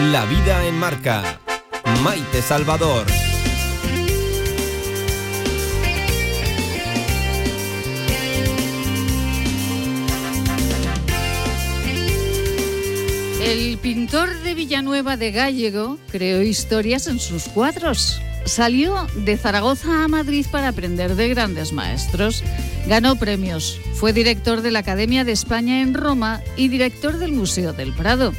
La vida en marca. Maite Salvador. El pintor de Villanueva de Gallego creó historias en sus cuadros. Salió de Zaragoza a Madrid para aprender de grandes maestros. Ganó premios. Fue director de la Academia de España en Roma y director del Museo del Prado.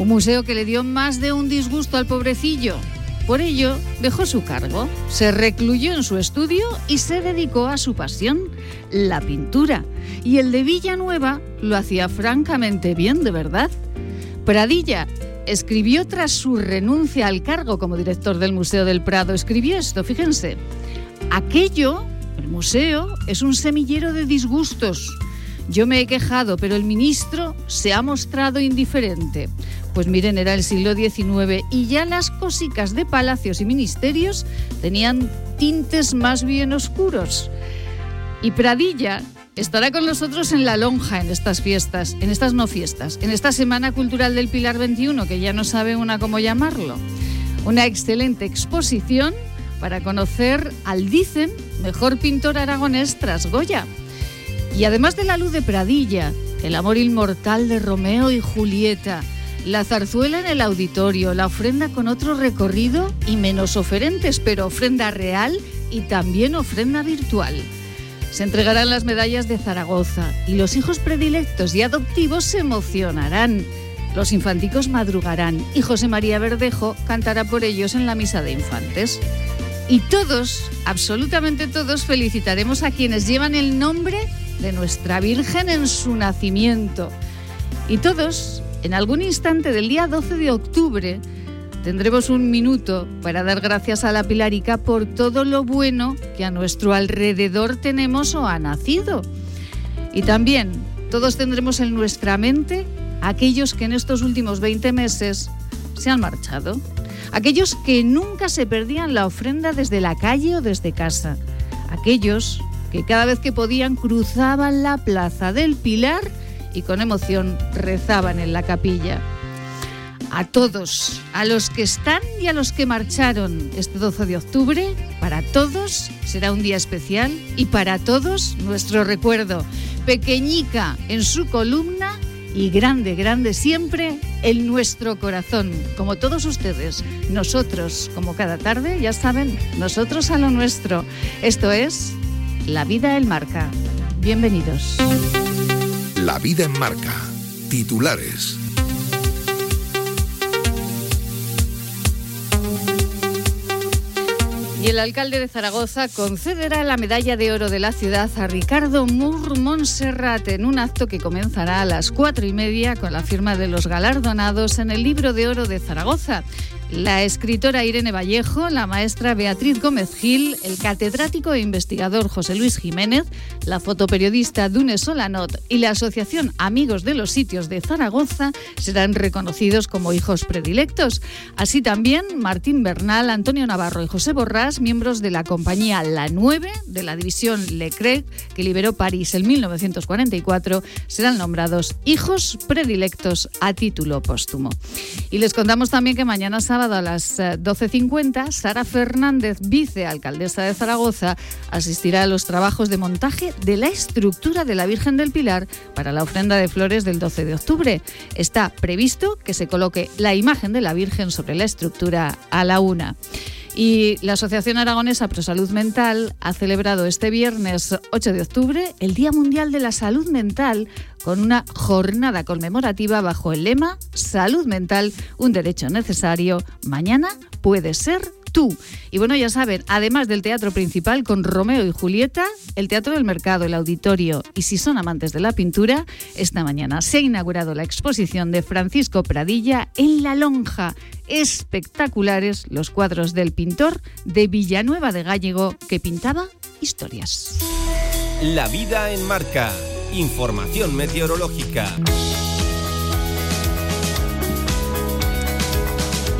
Un museo que le dio más de un disgusto al pobrecillo. Por ello, dejó su cargo, se recluyó en su estudio y se dedicó a su pasión, la pintura. Y el de Villanueva lo hacía francamente bien, de verdad. Pradilla escribió tras su renuncia al cargo como director del Museo del Prado, escribió esto, fíjense, aquello, el museo, es un semillero de disgustos. Yo me he quejado, pero el ministro se ha mostrado indiferente. Pues miren, era el siglo XIX y ya las cosicas de palacios y ministerios tenían tintes más bien oscuros. Y Pradilla estará con nosotros en la lonja en estas fiestas, en estas no fiestas, en esta Semana Cultural del Pilar 21, que ya no sabe una cómo llamarlo. Una excelente exposición para conocer al Dicen, mejor pintor aragonés tras Goya. Y además de la luz de Pradilla, el amor inmortal de Romeo y Julieta, la zarzuela en el auditorio, la ofrenda con otro recorrido y menos oferentes, pero ofrenda real y también ofrenda virtual. Se entregarán las medallas de Zaragoza y los hijos predilectos y adoptivos se emocionarán. Los infanticos madrugarán y José María Verdejo cantará por ellos en la misa de infantes. Y todos, absolutamente todos, felicitaremos a quienes llevan el nombre de nuestra Virgen en su nacimiento. Y todos, en algún instante del día 12 de octubre, tendremos un minuto para dar gracias a la Pilarica por todo lo bueno que a nuestro alrededor tenemos o ha nacido. Y también todos tendremos en nuestra mente aquellos que en estos últimos 20 meses se han marchado, aquellos que nunca se perdían la ofrenda desde la calle o desde casa, aquellos que cada vez que podían cruzaban la plaza del Pilar y con emoción rezaban en la capilla. A todos, a los que están y a los que marcharon este 12 de octubre, para todos será un día especial y para todos nuestro recuerdo. Pequeñica en su columna y grande, grande siempre en nuestro corazón, como todos ustedes. Nosotros, como cada tarde, ya saben, nosotros a lo nuestro. Esto es La vida en marca. Bienvenidos. La vida en marca. Titulares. Y el alcalde de Zaragoza concederá la medalla de oro de la ciudad a Ricardo Mur Montserrat en un acto que comenzará a las cuatro y media con la firma de los galardonados en el libro de oro de Zaragoza la escritora Irene Vallejo, la maestra Beatriz Gómez Gil, el catedrático e investigador José Luis Jiménez, la fotoperiodista Dune Solanot y la Asociación Amigos de los Sitios de Zaragoza serán reconocidos como hijos predilectos. Así también Martín Bernal, Antonio Navarro y José Borrás, miembros de la compañía La 9 de la división Leclerc, que liberó París en 1944, serán nombrados hijos predilectos a título póstumo. Y les contamos también que mañana sábado a las 12.50, eh, Sara Fernández, vicealcaldesa de Zaragoza, asistirá a los trabajos de montaje de la estructura de la Virgen del Pilar para la ofrenda de flores del 12 de octubre. Está previsto que se coloque la imagen de la Virgen sobre la estructura a la una. Y la Asociación Aragonesa Pro Salud Mental ha celebrado este viernes 8 de octubre el Día Mundial de la Salud Mental con una jornada conmemorativa bajo el lema Salud Mental, un derecho necesario. Mañana puede ser tú. Y bueno, ya saben, además del teatro principal con Romeo y Julieta, el Teatro del Mercado, el Auditorio y si son amantes de la pintura, esta mañana se ha inaugurado la exposición de Francisco Pradilla en La Lonja. Espectaculares los cuadros del pintor de Villanueva de Gallego que pintaba historias. La vida en marca. Información meteorológica.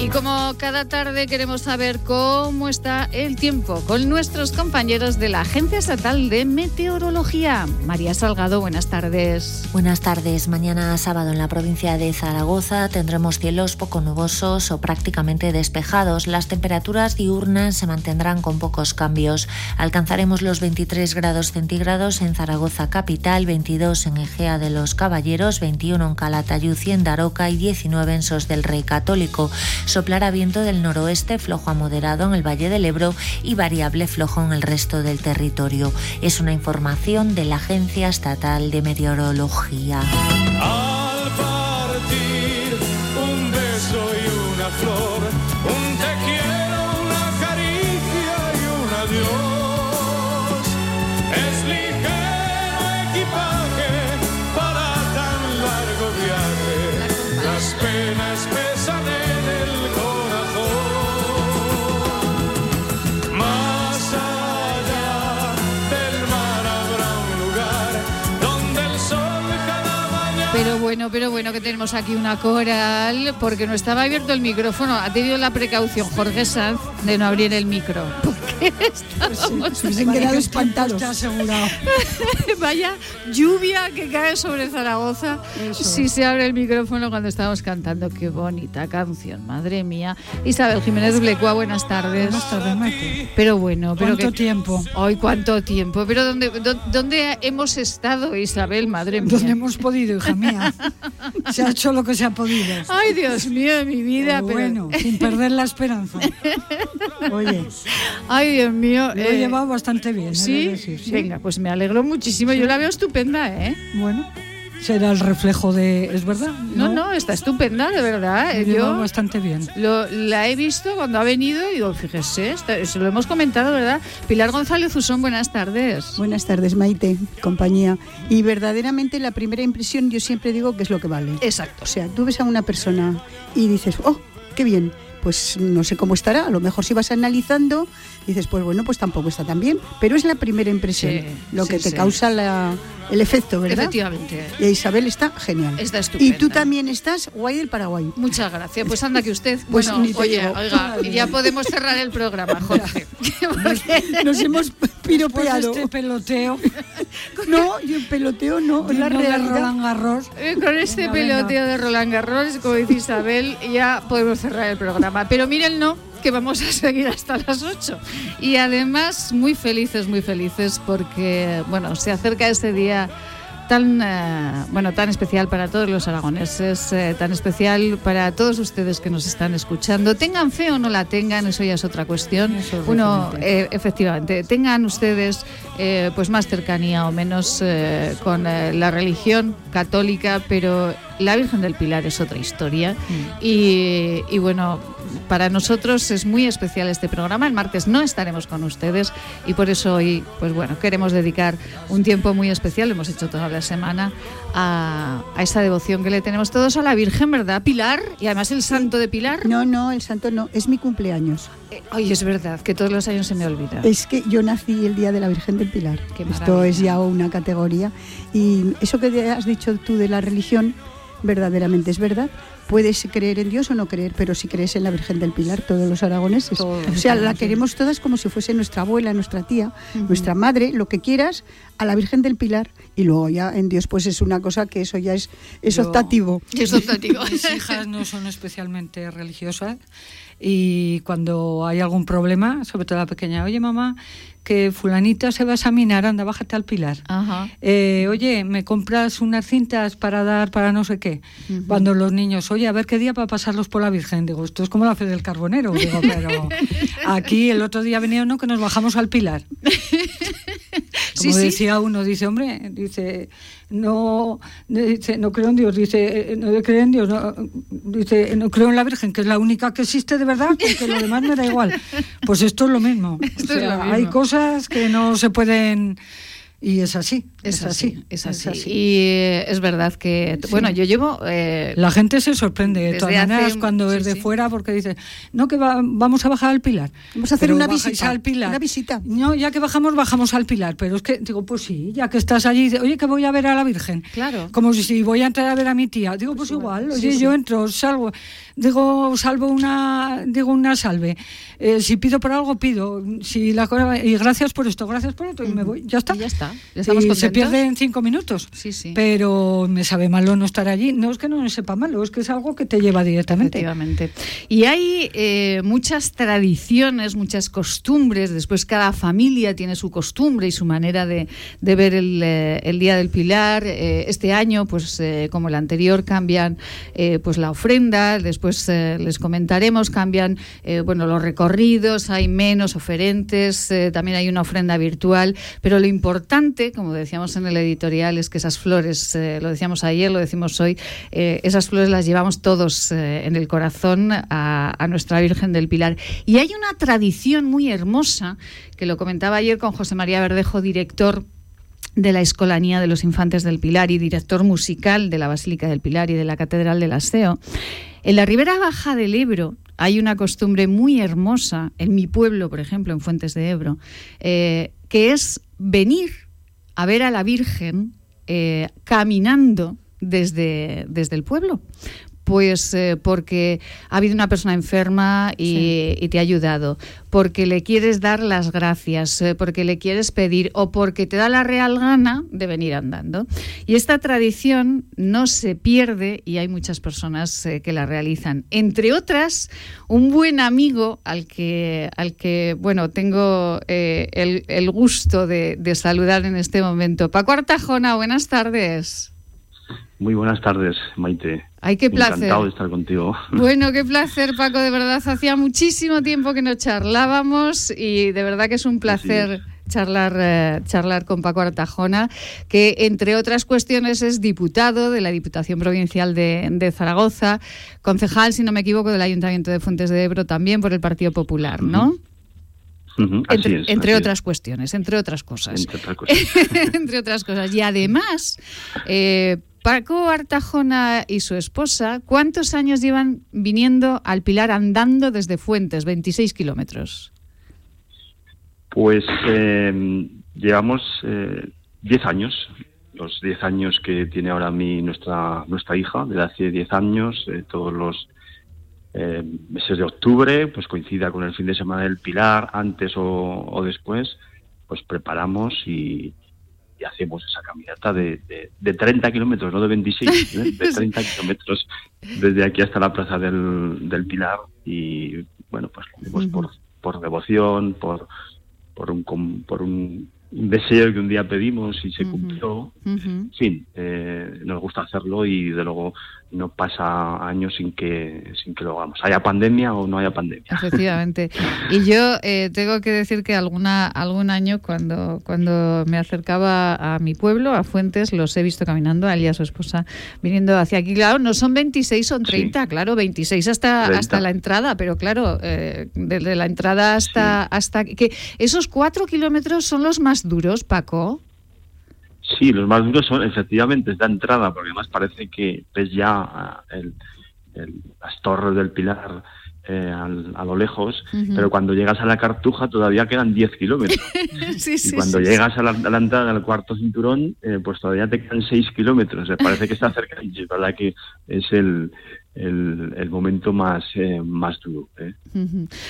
Y como cada tarde queremos saber cómo está el tiempo con nuestros compañeros de la Agencia Estatal de Meteorología. María Salgado, buenas tardes. Buenas tardes. Mañana sábado en la provincia de Zaragoza tendremos cielos poco nubosos o prácticamente despejados. Las temperaturas diurnas se mantendrán con pocos cambios. Alcanzaremos los 23 grados centígrados en Zaragoza capital, 22 en Egea de los Caballeros, 21 en Calatayud y en Daroca y 19 en Sos del Rey Católico. Soplará viento del noroeste flojo a moderado en el Valle del Ebro y variable flojo en el resto del territorio. Es una información de la Agencia Estatal de Meteorología. Al partir un beso y una flor, bueno, pero bueno, que tenemos aquí una coral, porque no estaba abierto el micrófono. Ha tenido la precaución Jorge Sanz de no abrir el micro. Estábamos Se han quedado espantados. Vaya lluvia que cae sobre Zaragoza si se abre el micrófono cuando estamos cantando. Qué bonita canción, madre mía. Isabel Jiménez Blecua, buenas tardes. Buenas tardes, Maite. Pero bueno, pero ¿Cuánto que- tiempo? Hoy cuánto tiempo. Pero ¿dónde, dó- dónde hemos estado, Isabel, madre mía? Donde hemos podido, hija mía. Se ha hecho lo que se ha podido. Ay, Dios mío de mi vida. Pero pero- bueno, sin perder la esperanza. Oye, Ay, Dios mío. lo he eh, llevado bastante bien, de ¿Sí? decir, sí. Venga, pues me alegro muchísimo. Yo la veo estupenda, ¿eh? Bueno, será el reflejo de... ¿Es verdad? No, no, está estupenda, de verdad. Lo he Eh, Yo bastante bien. lo- la he visto cuando ha venido y digo, fíjese, está- se lo hemos comentado, ¿verdad? Pilar González Usón, buenas tardes. Buenas tardes, Maite, compañía. Y verdaderamente la primera impresión yo siempre digo que es lo que vale. Exacto. O sea, tú ves a una persona y dices, oh, qué bien. Pues no sé cómo estará. A lo mejor si vas analizando, dices, pues bueno, pues tampoco está tan bien. Pero es la primera impresión Sí, lo sí, que te sí. causa la- el efecto, ¿verdad? Efectivamente. Y Isabel está genial. Está y estupenda. tú también estás guay del Paraguay. Muchas gracias. Pues anda que usted. Pues bueno, ni te oye, digo. oiga, ya podemos cerrar el programa, Jorge. Porque- Nos hemos piropeado. este peloteo, No, yo peloteo no, es la digno de realidad. Roland Garros, Eh, Con este Venga, venga. peloteo de Roland Garros, como dice Isabel, ya podemos cerrar el programa. Pero miren, no, que vamos a seguir hasta las 8. Y además, muy felices, muy felices, porque, bueno, se acerca ese día tan, eh, bueno, tan especial para todos los aragoneses, eh, tan especial para todos ustedes que nos están escuchando. Tengan fe o no la tengan, eso ya es otra cuestión. Es Uno, eh, efectivamente, tengan ustedes eh, pues más cercanía o menos con la religión católica, pero la Virgen del Pilar es otra historia. Y, y bueno, para nosotros es muy especial este programa. El martes no estaremos con ustedes y por eso hoy, pues bueno, queremos dedicar un tiempo muy especial, lo hemos hecho toda la semana, a, a esa devoción que le tenemos todos a la Virgen, ¿verdad? Pilar, y además el santo de Pilar. No, no, el santo no, es mi cumpleaños. Eh, es verdad que todos los años se me olvida. Es que yo nací el día de la Virgen del Pilar. Qué Esto es ya una categoría. Y eso que has dicho tú de la religión, verdaderamente es verdad. Puedes creer en Dios o no creer, pero si crees en la Virgen del Pilar, todos los aragoneses. Todos. O sea, la queremos todas como si fuese nuestra abuela, nuestra tía, nuestra madre, lo que quieras, a la Virgen del Pilar. Y luego ya en Dios, pues es una cosa que eso ya es, es Yo- optativo. Te digo. mis hijas no son especialmente religiosas y cuando hay algún problema, sobre todo la pequeña, oye mamá, que fulanita se va a examinar, anda, bájate al pilar. Ajá. Eh, oye, ¿me compras unas cintas para dar para no sé qué? Cuando los niños, oye, a ver qué día para pasarlos por la Virgen. Digo, esto es como la fe del carbonero. Digo, pero aquí el otro día venía uno que nos bajamos al pilar. Como Sí, sí. decía uno, dice, hombre, dice, no, dice, no creo en Dios, dice, eh, no creo en Dios, no, dice, no creo en la Virgen, que es la única que existe de verdad, porque lo demás me da igual. Pues esto es lo mismo. O es hay cosas que no se pueden y es así. Es así, es así. Y eh, es verdad que, bueno, yo llevo... Eh, la gente se sorprende de todas maneras cuando es de fuera porque dice, no, que vamos a bajar al Pilar. Vamos a hacer una visita. Al Pilar. Una visita. No, ya que bajamos, bajamos al Pilar. Pero es que, digo, pues sí, ya que estás allí, oye, que voy a ver a la Virgen. Claro. Como si voy a entrar a ver a mi tía. Digo, pues igual, oye, yo entro, salgo, digo, salvo una, digo una salve. Eh, si pido por algo, pido. Si la y gracias por esto, gracias por esto, y me voy. Ya está. ya está. Ya se pierde en cinco minutos. Sí, sí. Pero me sabe malo no estar allí. No es que no me sepa malo, es que es algo que te lleva directamente. Efectivamente. Y hay eh, muchas tradiciones, muchas costumbres. Después cada familia tiene su costumbre y su manera de, de ver el, eh, el, Día del Pilar. Eh, este año, pues como el anterior, cambian pues la ofrenda. Después les comentaremos, cambian bueno los recorridos, hay menos oferentes, también hay una ofrenda virtual. Pero lo importante, como decíamos en el editorial, es que esas flores, lo decíamos ayer, lo decimos hoy, esas flores las llevamos todos en el corazón a, nuestra Virgen del Pilar. Y hay una tradición muy hermosa, que lo comentaba ayer con José María Verdejo, director de la Escolanía de los Infantes del Pilar y director musical de la Basílica del Pilar y de la Catedral del Aseo. En la ribera baja del Ebro hay una costumbre muy hermosa, en mi pueblo, por ejemplo, en Fuentes de Ebro, eh, que es venir a ver a la Virgen eh, caminando desde, desde el pueblo. Pues eh, porque ha habido una persona enferma y, te ha ayudado, porque le quieres dar las gracias, eh, porque le quieres pedir o porque te da la real gana de venir andando. Y esta tradición no se pierde y hay muchas personas eh, que la realizan. Entre otras, un buen amigo al que, al que bueno, tengo el, gusto de, de saludar en este momento. Paco Artajona, buenas tardes. Muy buenas tardes, Maite. Ay, qué placer. Encantado de estar contigo. Bueno, qué placer, Paco. De verdad, hacía muchísimo tiempo que no charlábamos y de verdad que es un placer. charlar, eh, charlar con Paco Artajona, que entre otras cuestiones es diputado de la Diputación Provincial de, Zaragoza, concejal, si no me equivoco, del Ayuntamiento de Fuentes de Ebro también por el Partido Popular, ¿no? entre, otras cuestiones, entre otras cosas. Entre otras cosas. entre otras cosas. Y además, eh, Paco Artajona y su esposa, ¿cuántos años llevan viniendo al Pilar andando desde Fuentes? 26 kilómetros. Pues eh, llevamos 10 eh, años, los 10 años que tiene ahora mi nuestra nuestra hija, de hace 10 años, eh, todos los meses de octubre, pues coincida con el fin de semana del Pilar, antes o después, pues preparamos y, y hacemos esa caminata de, de, 30 kilómetros, no de 26, ¿eh? de 30 kilómetros desde aquí hasta la Plaza del, del Pilar y bueno, pues lo hacemos por, por devoción, por, por un, por un deseo que un día pedimos y se cumplió. En fin, eh, nos gusta hacerlo y de luego no pasa años sin que sin que lo hagamos, haya pandemia o no haya pandemia. Efectivamente. Y yo eh, tengo que decir que alguna algún año cuando cuando me acercaba a mi pueblo, a Fuentes, los he visto caminando, a él y a su esposa viniendo hacia aquí. Claro, no son 26, son 30, claro, 26 hasta hasta la entrada, pero claro, eh, desde la entrada hasta hasta que esos cuatro kilómetros son los más duros, Paco. Sí, los más duros son efectivamente esta entrada, porque además parece que ves ya ah, el, las torres del Pilar eh, a lo lejos, pero cuando llegas a la Cartuja todavía quedan 10 kilómetros. y cuando llegas a, la, entrada del cuarto cinturón, eh, pues todavía te quedan 6 kilómetros. parece que está cerca y es verdad que es el, el, momento más, eh, más duro. ¿eh?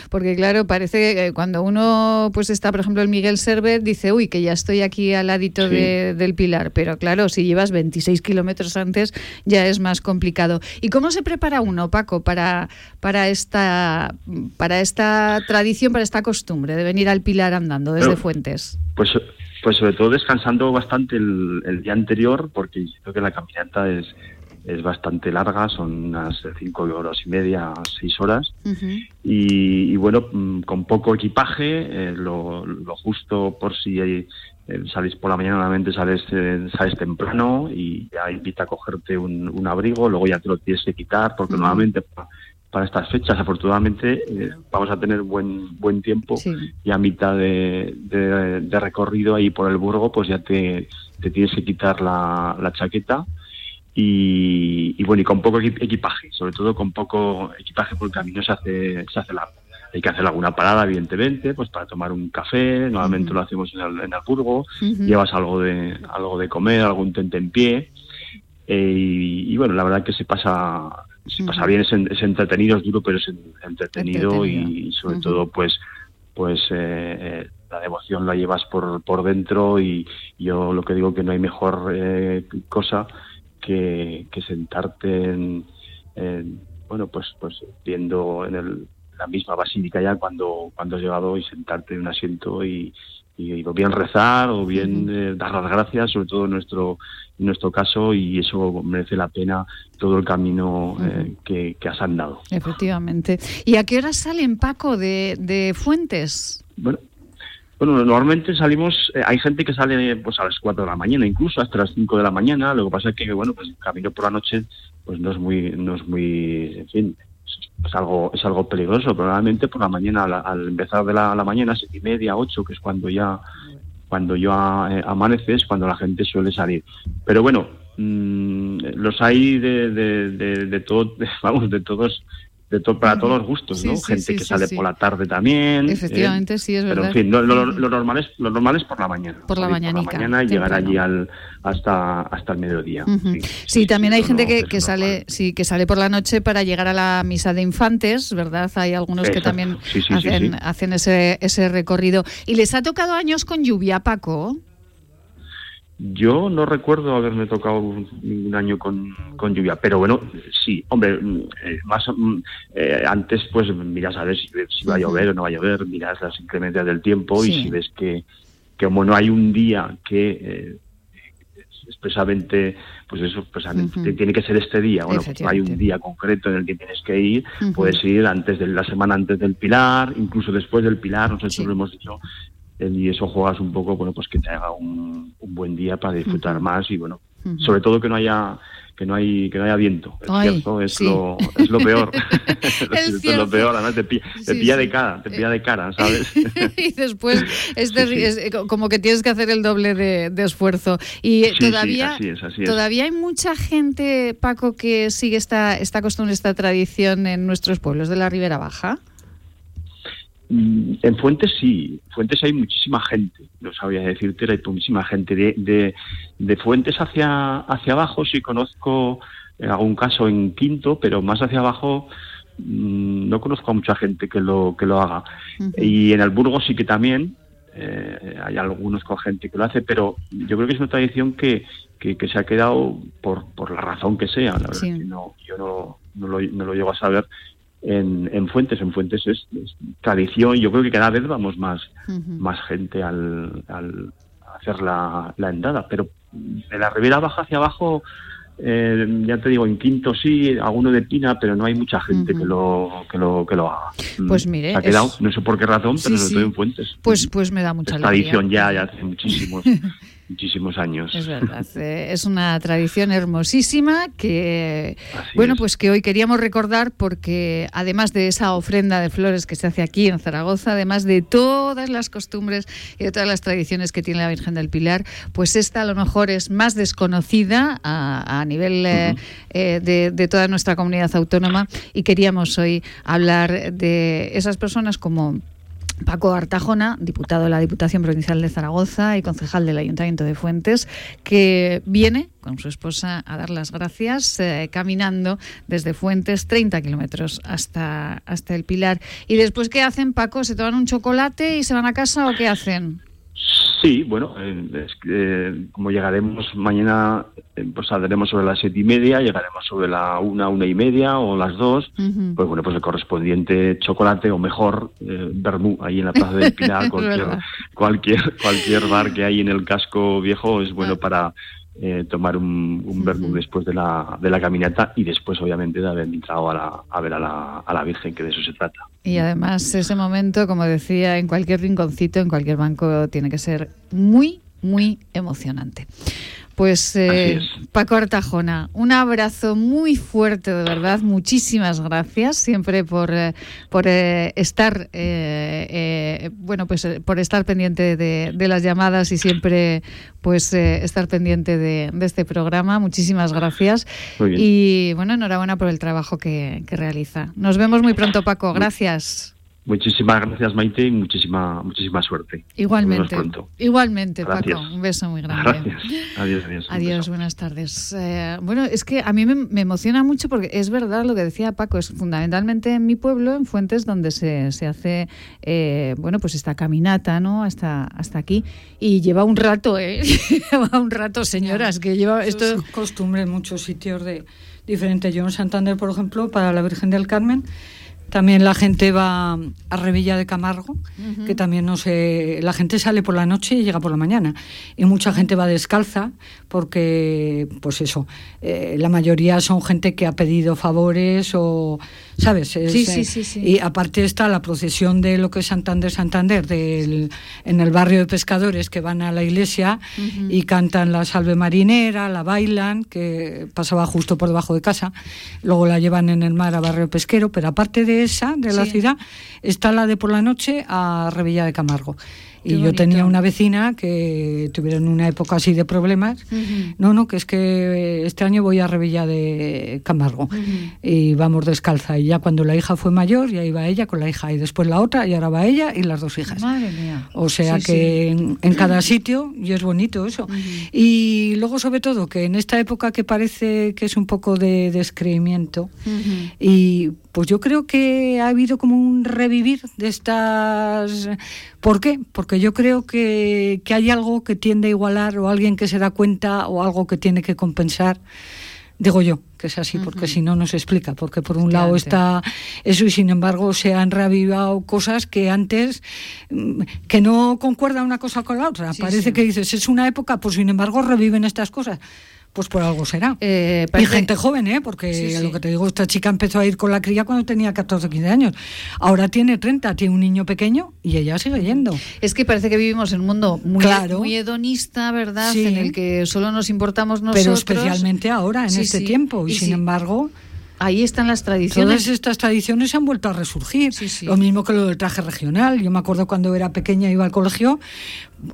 Porque claro, parece que cuando uno pues está, por ejemplo, el Miguel Servet, dice, uy, que ya estoy aquí al ladito del Pilar, pero claro, si llevas 26 kilómetros antes ya es más complicado. ¿Y cómo se prepara uno, Paco, para, para, esta, para esta tradición, para esta costumbre de venir al Pilar andando desde Fuentes? Pues pues sobre todo descansando bastante el, el día anterior, porque creo que la caminata es, es bastante larga, son unas cinco horas y media, seis horas. y, bueno, mm, con poco equipaje, eh, lo, justo por si hay, eh, salís por la mañana, normalmente sales, eh, sales temprano y ya invita a cogerte un, abrigo, luego ya te lo tienes que quitar, porque normalmente para estas fechas. Afortunadamente eh, vamos a tener buen buen tiempo y a mitad de, de, recorrido ahí por el Burgo pues ya te, te tienes que quitar la, la chaqueta y, bueno y con poco equipaje, sobre todo con poco equipaje porque el camino se hace se hace largo. Hay que hacer alguna parada, evidentemente, pues para tomar un café. Normalmente lo hacemos en el, en el Burgo. Llevas algo de algo de comer, algún tente en pie. Eh, y, bueno, la verdad que se pasa se pasa bien, es, entretenido, es duro, pero es entretenido, y sobre todo pues pues eh, eh, la devoción la llevas por, por dentro y yo lo que digo que no hay mejor cosa que, que sentarte en, bueno pues pues viendo en el, la misma basílica ya cuando cuando has llegado y sentarte en un asiento y, y, o bien rezar o bien eh, dar las gracias, sobre todo en nuestro, en nuestro caso, y eso merece la pena todo el camino eh, que, que, has andado. Efectivamente. ¿Y a qué hora salen, Paco, de, de Fuentes? Bueno, bueno, normalmente salimos, eh, hay gente que sale pues a las 4 de la mañana, incluso hasta las 5 de la mañana, lo que pasa es que, bueno, pues camino por la noche pues no es muy, no es muy, en fin, es algo es algo peligroso. Probablemente por la mañana al, empezar de la, mañana siete y media ocho que es cuando ya cuando ya eh, amanece es cuando la gente suele salir. Pero bueno mm, los hay de, de todo vamos de todos de para todos los gustos, ¿no? Gente que sale por la tarde también. ¿eh? Efectivamente, sí, es verdad. Pero en fin, lo, normal es, lo normal es por la mañana. Por la mañana. Por la mañana y llegar allí al, hasta, hasta el mediodía. sí, también hay gente que, que sale sí, que sale por la noche para llegar a la misa de infantes, ¿verdad? Hay algunos que también hacen, hacen ese, ese recorrido. ¿Y les ha tocado años con lluvia, Paco? Yo no recuerdo haberme tocado ningún año con, con lluvia, pero bueno, sí, hombre, mm, eh, más mm, eh, antes pues miras a ver si, va a llover o no va a llover, miras las inclemencias del tiempo y si ves que, que como no hay un día que eh, expresamente, pues eso, expresamente tiene que ser este día, bueno, pues hay un día concreto en el que tienes que ir, puedes ir antes de la semana antes del Pilar, incluso después del Pilar, nosotros lo hemos dicho, y eso juegas un poco, bueno, pues que te haga un, buen día para disfrutar más y bueno, sobre todo que no haya que no hay que no haya viento es cierto es lo es lo peor. Es, lo peor además te pilla, de cara te pilla de cara sabes y después es, como que tienes que hacer el doble de, esfuerzo. Y todavía todavía hay mucha gente Paco que sigue esta esta costumbre esta tradición en nuestros pueblos de la Ribera Baja en Fuentes sí, Fuentes hay muchísima gente, no sabía decirte, hay muchísima gente. De, de, Fuentes hacia, hacia abajo sí conozco algún caso en Quinto, pero más hacia abajo mm, no conozco a mucha gente que lo, que lo haga. Y en el Burgo sí que también eh, hay algunos con gente que lo hace, pero yo creo que es una tradición que, que, se ha quedado por, por la razón que sea. La verdad no, yo no, no, lo, no lo llego a saber, en, Fuentes. En Fuentes es, tradición y yo creo que cada vez vamos más, más gente al, al hacer la, la endada. Pero de la Ribera Baja hacia abajo, eh, ya te digo, en Quinto sí, alguno de Pina, pero no hay mucha gente que, lo, que, lo, que lo haga. Pues mire. Ha quedado, no sé por qué razón, pero estoy en Fuentes. Pues, pues me da mucha es tradición ya, ya hace muchísimos. muchísimos años. Es verdad, eh, es una tradición hermosísima que, bueno, pues que hoy queríamos recordar porque además de esa ofrenda de flores que se hace aquí en Zaragoza, además de todas las costumbres y de todas las tradiciones que tiene la Virgen del Pilar, pues esta a lo mejor es más desconocida a, nivel eh, eh, de, de toda nuestra comunidad autónoma y queríamos hoy hablar de esas personas como Paco Artajona, diputado de la Diputación Provincial de Zaragoza y concejal del Ayuntamiento de Fuentes, que viene con su esposa a dar las gracias eh, caminando desde Fuentes 30 kilómetros hasta, hasta el Pilar. ¿Y después qué hacen, Paco? ¿Se toman un chocolate y se van a casa o qué huen? Sí, bueno, eh, eh, como llegaremos mañana, eh, pues saldremos sobre las siete y media, llegaremos sobre la una, una y media o las dos, pues bueno, pues el correspondiente chocolate o mejor eh, vermú ahí en la Plaza del Pilar, cualquier, cualquier, cualquier bar que hay en el casco viejo es bueno ah. para eh, tomar un, un después de la, de la caminata y después, obviamente, de haber entrado a, a ver a la, a la Virgen, que de eso se trata. Y además, ese momento, como decía, en cualquier rinconcito, en cualquier banco, tiene que ser muy, muy emocionante. Pues eh, Paco Artajona, un abrazo muy fuerte, de verdad. Muchísimas gracias siempre por, eh, por eh, estar, eh, bueno, pues por estar pendiente de, de las llamadas y siempre, pues estar pendiente de, de este programa. Muchísimas gracias y bueno, enhorabuena por el trabajo que, que realiza. Nos vemos muy pronto, Paco. Gracias. Muchísimas gracias, Maite, y muchísima, muchísima suerte. Igualmente. Igualmente, Gracias. Paco. Un beso muy grande. Gracias. Adiós, adiós. Adiós, buenas tardes. Eh, bueno, es que a mí me, me emociona mucho porque es verdad lo que decía Paco, es fundamentalmente en mi pueblo, en Fuentes, donde se, se hace, eh, bueno, pues esta caminata, ¿no? Hasta, hasta aquí. Y lleva un rato, ¿eh? lleva un rato, señoras, que lleva Esto esto... es costumbre en muchos sitios de diferente. Yo en Santander, por ejemplo, para la Virgen del Carmen, también la gente va a Revilla de Camargo, que también no sé, la gente sale por la noche y llega por la mañana. Y mucha gente va descalza porque, pues eso, eh, la mayoría son gente que ha pedido favores o, ¿sabes? Es, Sí, sí, eh, sí, sí. Y aparte está la procesión de lo que es Santander, Santander, del, en el barrio de pescadores que van a la iglesia y cantan la salve marinera, la bailan, que pasaba justo por debajo de casa, luego la llevan en el mar a barrio pesquero, pero aparte de esa, de la ciudad, está la de por la noche a Revilla de Camargo. Qué Y yo tenía una vecina que tuvieron una época así de problemas. No, no, que es que este año voy a Revilla de Camargo y vamos descalza. Y ya cuando la hija fue mayor, ya iba ella con la hija y después la otra y ahora va ella y las dos hijas. Madre mía. O sea Sí, que En, en cada sitio, y es bonito eso. Y luego, sobre todo, que en esta época que parece que es un poco de descreimiento, y pues yo creo que ha habido como un revivir de estas... ¿Por qué? Porque yo creo que, que hay algo que tiende a igualar o alguien que se da cuenta o algo que tiene que compensar. Digo yo que es así, porque si no, no se explica. Porque por un lado está eso y sin embargo se han reavivado cosas que antes, mm, que no concuerda una cosa con la otra. Sí, Parece sí. que dices, es una época, pues sin embargo reviven estas cosas. Pues por algo será. Eh, Y gente joven, ¿eh? Porque Sí, sí. lo que te digo, esta chica empezó a ir con la cría cuando tenía 14 o 15 años. Ahora tiene 30, tiene un niño pequeño y ella sigue yendo. Es que parece que vivimos en un mundo muy, Claro. muy hedonista, ¿verdad? Sí. En el que solo nos importamos nosotros. Pero especialmente ahora, en este tiempo. Y, Y sin embargo, Ahí están las tradiciones. todas estas tradiciones se han vuelto a resurgir. Sí, sí. Lo mismo que lo del traje regional. Yo me acuerdo cuando era pequeña, iba al colegio,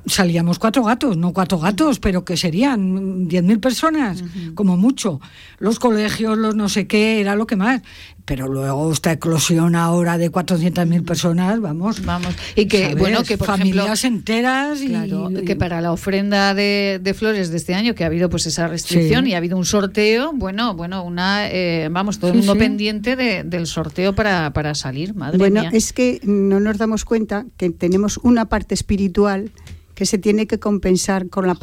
salíamos cuatro gatos, no cuatro gatos, pero que serían 10.000 personas, como mucho. Los colegios, los no sé qué, era lo que más. Pero luego esta eclosión ahora de 400.000 personas, vamos. Vamos. Y que, ¿sabes? bueno, que por Familias ejemplo. enteras y... Claro, que para la ofrenda de, de flores de este año, que ha habido pues esa restricción Sí. y ha habido un sorteo, bueno, bueno, una, eh, vamos, todo Sí, el mundo sí. pendiente de- del sorteo para, para salir, madre bueno, mía. es que no nos damos cuenta que tenemos una parte espiritual que se tiene que compensar con la,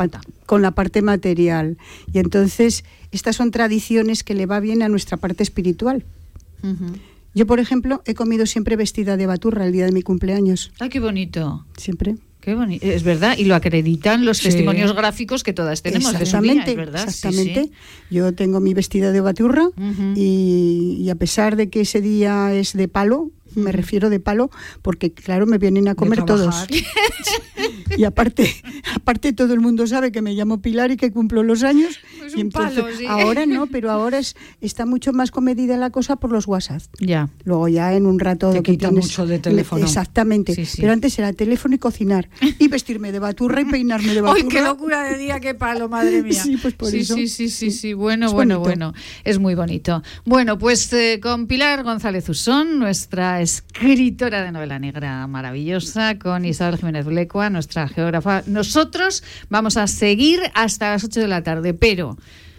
con la parte material. Y entonces, estas son tradiciones que le va bien a nuestra parte espiritual. Yo, por ejemplo, he comido siempre vestida de baturra el día de mi cumpleaños. Ay, qué bonito. Siempre. Qué bonito. Es verdad, y lo acreditan los Sí. testimonios gráficos que todas tenemos de su día, exactamente, es verdad. Sí, exactamente. sí. Yo tengo mi vestida de baturra y a pesar de que ese día es de palo, me refiero de palo, porque claro, me vienen a comer todos. Y aparte, aparte todo el mundo sabe que me llamo Pilar y que cumplo los años. Pues y un palo, sí. Ahora no, pero ahora es, está mucho más comedida la cosa por los WhatsApp. Ya. Luego ya en un rato Te que quita tienes- mucho de teléfono. Exactamente. Sí, sí. Pero antes era teléfono y cocinar. Y vestirme de baturra y peinarme de baturra. ¡Ay, qué locura de día, qué palo, madre mía! Sí, pues por sí, eso. Sí, sí, sí, sí, bueno, Es bueno, bonito. bueno. Es muy bonito. Bueno, pues eh, con Pilar González Usón, nuestra escritora de novela negra maravillosa, con Isabel Jiménez Blecua, nuestra geógrafa. Nosotros vamos a seguir hasta las 8 de la tarde, pero...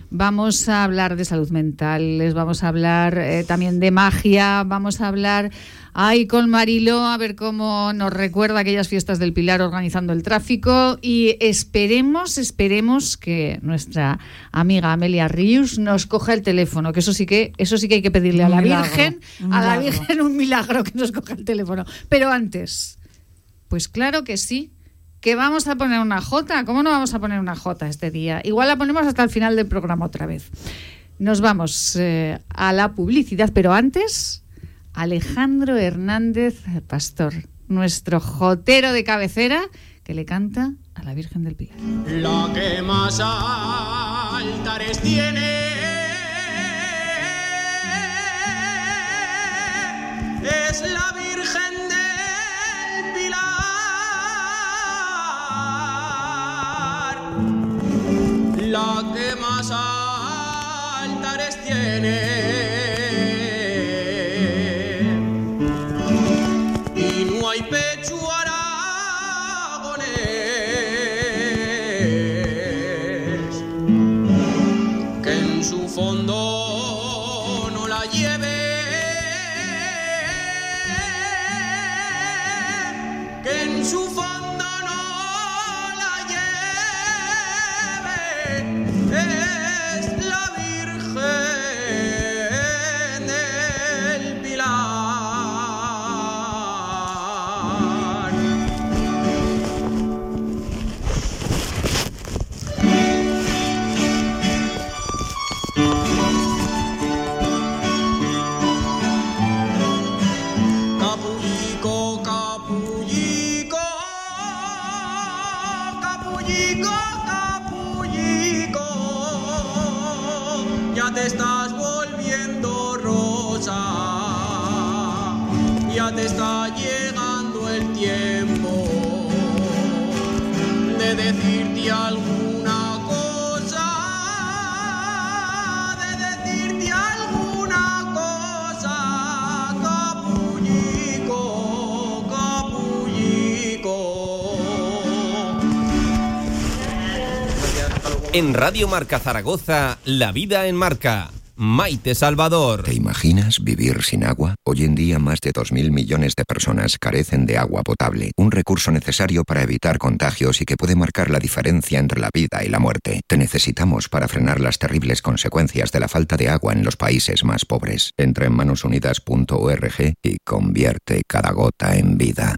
Vamos a hablar de salud mental, les vamos a hablar eh, también de magia, vamos a hablar ay con Mariló a ver cómo nos recuerda aquellas fiestas del Pilar organizando el tráfico y esperemos, esperemos que nuestra amiga Amelia Rius nos coja el teléfono, que eso sí que eso sí que hay que pedirle a la milagro, Virgen, a la. Virgen un milagro que nos coja el teléfono. Pero antes, pues claro que sí. Que vamos a poner una J. ¿Cómo no vamos a poner una J este día? Igual la ponemos hasta el final del programa otra vez. Nos vamos eh, a la publicidad, pero antes, Alejandro Hernández Pastor, nuestro jotero de cabecera, que le canta a la Virgen del Pilar. La que más altares tiene es la Virgen altares En Radio Marca Zaragoza, La Vida en Marca. Maite Salvador. ¿Te imaginas vivir sin agua? Hoy en día más de 2.000 millones de personas carecen de agua potable, un recurso necesario para evitar contagios y que puede marcar la diferencia entre la vida y la muerte. Te necesitamos para frenar las terribles consecuencias de la falta de agua en los países más pobres. Entra en manosunidas.org y convierte cada gota en vida.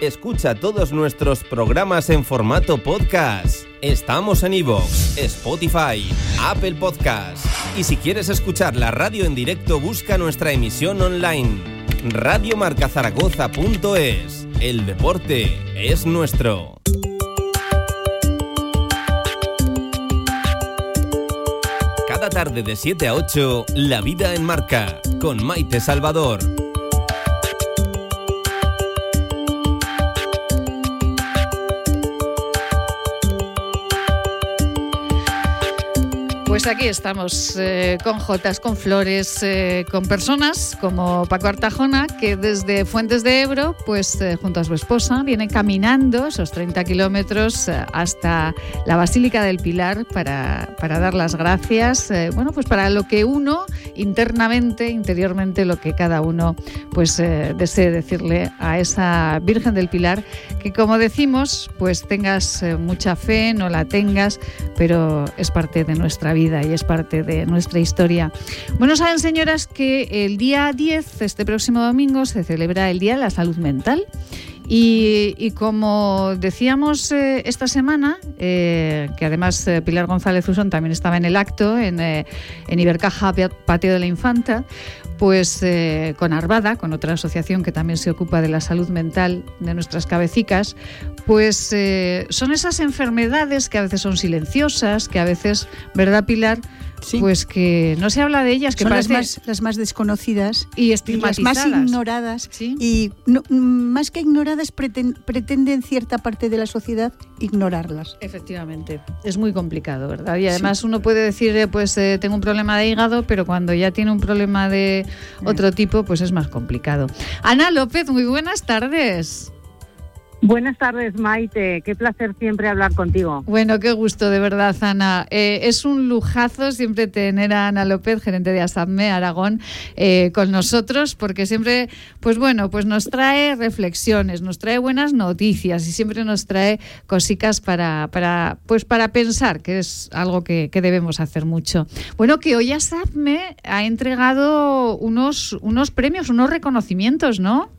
Escucha todos nuestros programas en formato podcast. Estamos en iVoox, Spotify, Apple Podcast. Y si quieres escuchar la radio en directo, busca nuestra emisión online. Radiomarcazaragoza.es. El deporte es nuestro. Cada tarde de 7 a 8, La vida en marca, con Maite Salvador. Pues aquí estamos eh, con Jotas, con Flores, eh, con personas como Paco Artajona, que desde Fuentes de Ebro, pues eh, junto a su esposa, viene caminando esos 30 kilómetros hasta la Basílica del Pilar para, para dar las gracias, bueno, pues para lo que uno internamente, interiormente, lo que cada uno pues desee decirle a esa Virgen del Pilar, que como decimos, pues tengas mucha fe, no la tengas, pero es parte de nuestra vida y es parte de nuestra historia. Bueno, saben señoras que el día 10, este próximo domingo, se celebra el Día de la Salud Mental. Y, como decíamos eh, esta semana, eh, que además eh, Pilar González Usón también estaba en el acto en, en Ibercaja Patio de la Infanta, pues eh, con Arvada, con otra asociación que también se ocupa de la salud mental de nuestras cabecicas, pues eh, son esas enfermedades que a veces son silenciosas, que a veces, ¿verdad Pilar? Pues que no se habla de ellas, que son parece... las, más, las más desconocidas y las más ignoradas. Y no, más que ignoradas pretenden cierta parte de la sociedad ignorarlas. Efectivamente, es muy complicado, ¿verdad? Y además uno puede decir, eh, pues eh, tengo un problema de hígado, pero cuando ya tiene un problema de otro tipo, pues es más complicado. Ana López, muy buenas tardes. Buenas tardes, Maite. Qué placer siempre hablar contigo. Bueno, qué gusto, de verdad, Ana. Eh, es un lujazo siempre tener a Ana López, gerente de ASADME Aragón, eh, con nosotros, porque siempre, pues bueno, pues nos trae reflexiones, nos trae buenas noticias y siempre nos trae cositas para, para, pues para pensar, que es algo que, debemos hacer mucho. Bueno, que hoy ASADME ha entregado unos, unos premios, unos reconocimientos, ¿no?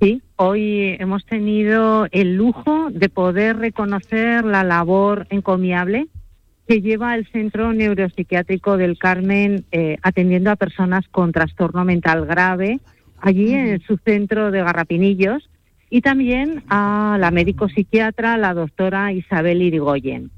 Sí, hoy hemos tenido el lujo de poder reconocer la labor encomiable que lleva el Centro Neuropsiquiátrico del Carmen eh, atendiendo a personas con trastorno mental grave, allí en su centro de Garrapinillos, y también a la médico psiquiatra, la doctora Isabel Irigoyen.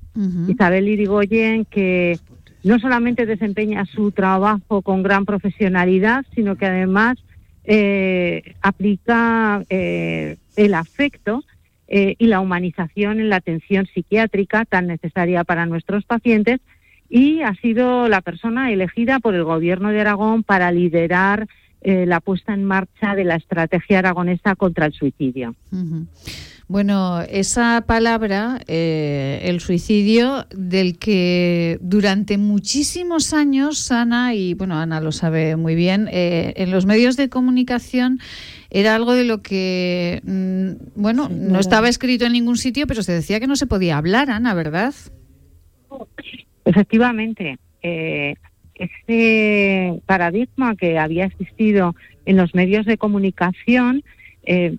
Isabel Irigoyen, que no solamente desempeña su trabajo con gran profesionalidad, sino que además eh, aplica eh, el afecto eh, y la humanización en la atención psiquiátrica tan necesaria para nuestros pacientes y ha sido la persona elegida por el Gobierno de Aragón para liderar la puesta en marcha de la estrategia aragonesa contra el suicidio. Bueno, esa palabra, eh, el suicidio, del que durante muchísimos años, Ana, y bueno, Ana lo sabe muy bien, eh, en los medios de comunicación era algo de lo que, mm, bueno, no estaba escrito en ningún sitio, pero se decía que no se podía hablar, Ana, ¿verdad? Efectivamente. Eh, ese paradigma que había existido en los medios de comunicación eh,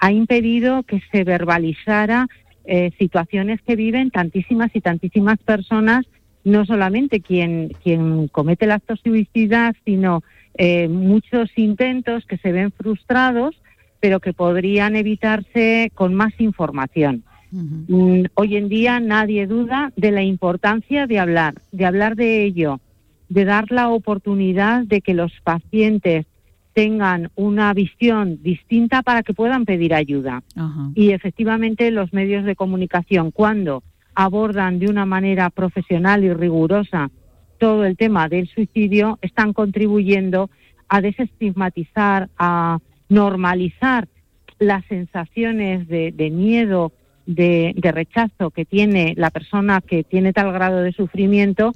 ha impedido que se verbalizara eh, situaciones que viven tantísimas y tantísimas personas, no solamente quien, quien comete el acto suicida, sino eh, muchos intentos que se ven frustrados, pero que podrían evitarse con más información. Mm, hoy en día nadie duda de la importancia de hablar, de hablar de ello, de dar la oportunidad de que los pacientes tengan una visión distinta para que puedan pedir ayuda. Y efectivamente los medios de comunicación, cuando abordan de una manera profesional y rigurosa todo el tema del suicidio, están contribuyendo a desestigmatizar, a normalizar las sensaciones de, miedo, de, rechazo que tiene la persona que tiene tal grado de sufrimiento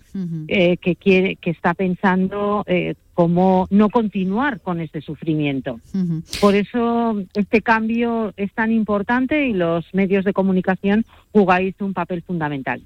eh, que quiere que está pensando eh, cómo no continuar con ese sufrimiento. Por eso este cambio es tan importante y los medios de comunicación jugáis un papel fundamental.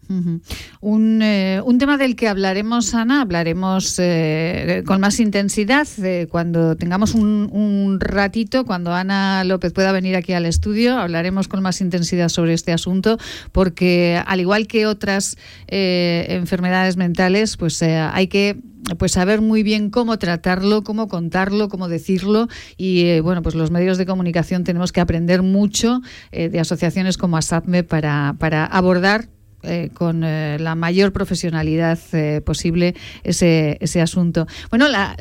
un, eh, un, tema del que hablaremos, Ana, hablaremos eh, con más intensidad eh, cuando tengamos un, un, ratito, cuando Ana López pueda venir aquí al estudio, hablaremos con más intensidad sobre este asunto, porque al igual que otras enfermedades mentales, pues hay que pues saber muy bien cómo tratarlo, cómo contarlo, cómo decirlo. Y eh, bueno, pues los medios de comunicación tenemos que aprender mucho eh, de asociaciones como ASAPME para, para abordar eh, con eh, la mayor profesionalidad eh, posible ese, ese asunto. Bueno, la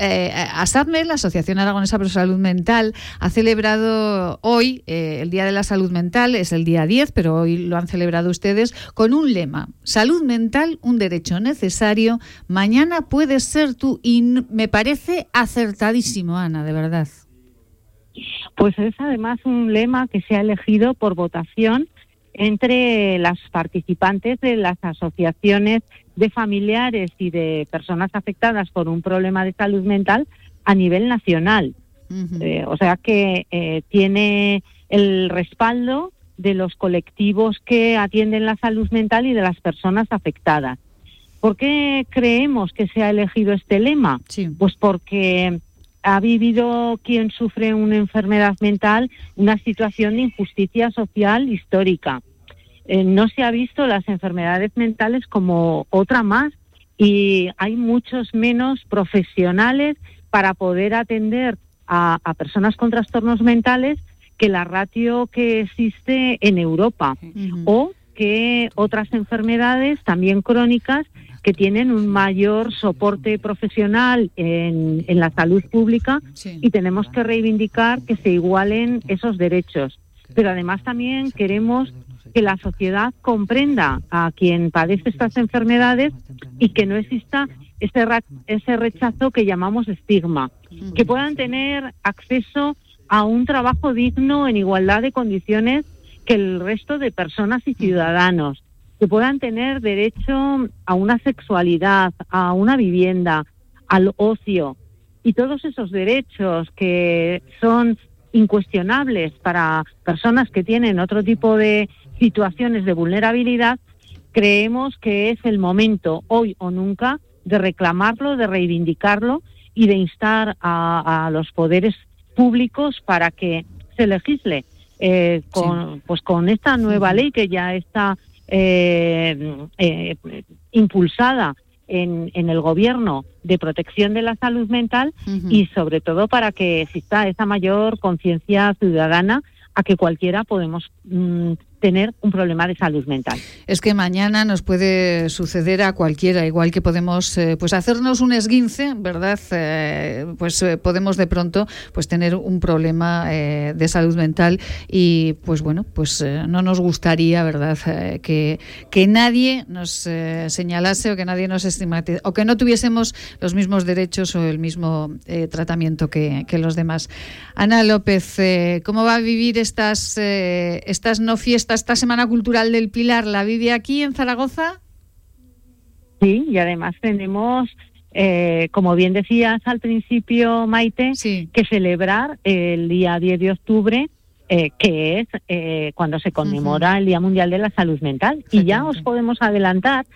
ASADME, la Asociación Aragonesa la Salud Mental, ha celebrado hoy el Día de la Salud Mental, es el día 10, pero hoy lo han celebrado ustedes, con un lema, salud mental, un derecho necesario, mañana puedes ser tú, y me parece acertadísimo, Ana, de verdad. Pues es además un lema que se ha elegido por votación entre las participantes de las asociaciones de familiares y de personas afectadas por un problema de salud mental a nivel nacional. Eh, o sea que eh, tiene el respaldo de los colectivos que atienden la salud mental y de las personas afectadas. ¿Por qué creemos que se ha elegido este lema? Pues porque ha vivido quien sufre una enfermedad mental una situación de injusticia social histórica. Eh, no se ha visto las enfermedades mentales como otra más y hay muchos menos profesionales para poder atender a, personas con trastornos mentales que la ratio que existe en Europa o que otras enfermedades también crónicas que tienen un mayor soporte profesional en, en la salud pública y tenemos que reivindicar que se igualen esos derechos. Pero además también queremos que la sociedad comprenda a quien padece estas enfermedades y que no exista ese, ese rechazo que llamamos estigma, que puedan tener acceso a un trabajo digno en igualdad de condiciones que el resto de personas y ciudadanos, que puedan tener derecho a una sexualidad, a una vivienda, al ocio. Y todos esos derechos que son incuestionables para personas que tienen otro tipo de situaciones de vulnerabilidad, creemos que es el momento, hoy o nunca, de reclamarlo, de reivindicarlo y de instar a, a los poderes públicos para que se legisle eh, con, pues con esta nueva ley que ya está eh, eh, impulsada en, en el gobierno de protección de la salud mental y sobre todo para que exista esa mayor conciencia ciudadana a que cualquiera podemos mm, tener un problema de salud mental. Es que mañana nos puede suceder a cualquiera, igual que podemos eh, pues hacernos un esguince, ¿verdad? Eh, pues eh, podemos de pronto pues tener un problema de salud mental y pues bueno, pues no nos gustaría, ¿verdad? Que, que nadie nos señalase o que nadie nos estigmatice o que no tuviésemos los mismos derechos o el mismo tratamiento que, que los demás. Ana López, ¿cómo va a vivir estas, estas no fiestas, esta Semana Cultural del Pilar? ¿La vive aquí en Zaragoza? Sí, y además tenemos, eh, como bien decías al principio, Maite, que celebrar el día 10 de octubre, eh, que es eh, cuando se conmemora el Día Mundial de la Salud Mental. Y ya os podemos adelantar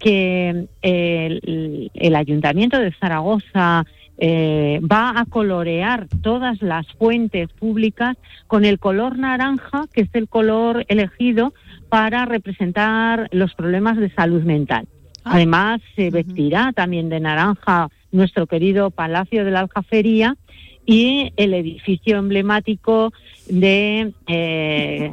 que el, el Ayuntamiento de Zaragoza eh, va a colorear todas las fuentes públicas con el color naranja, que es el color elegido para representar los problemas de salud mental. Además, se vestirá también de naranja nuestro querido Palacio de la Aljafería y el edificio emblemático de eh,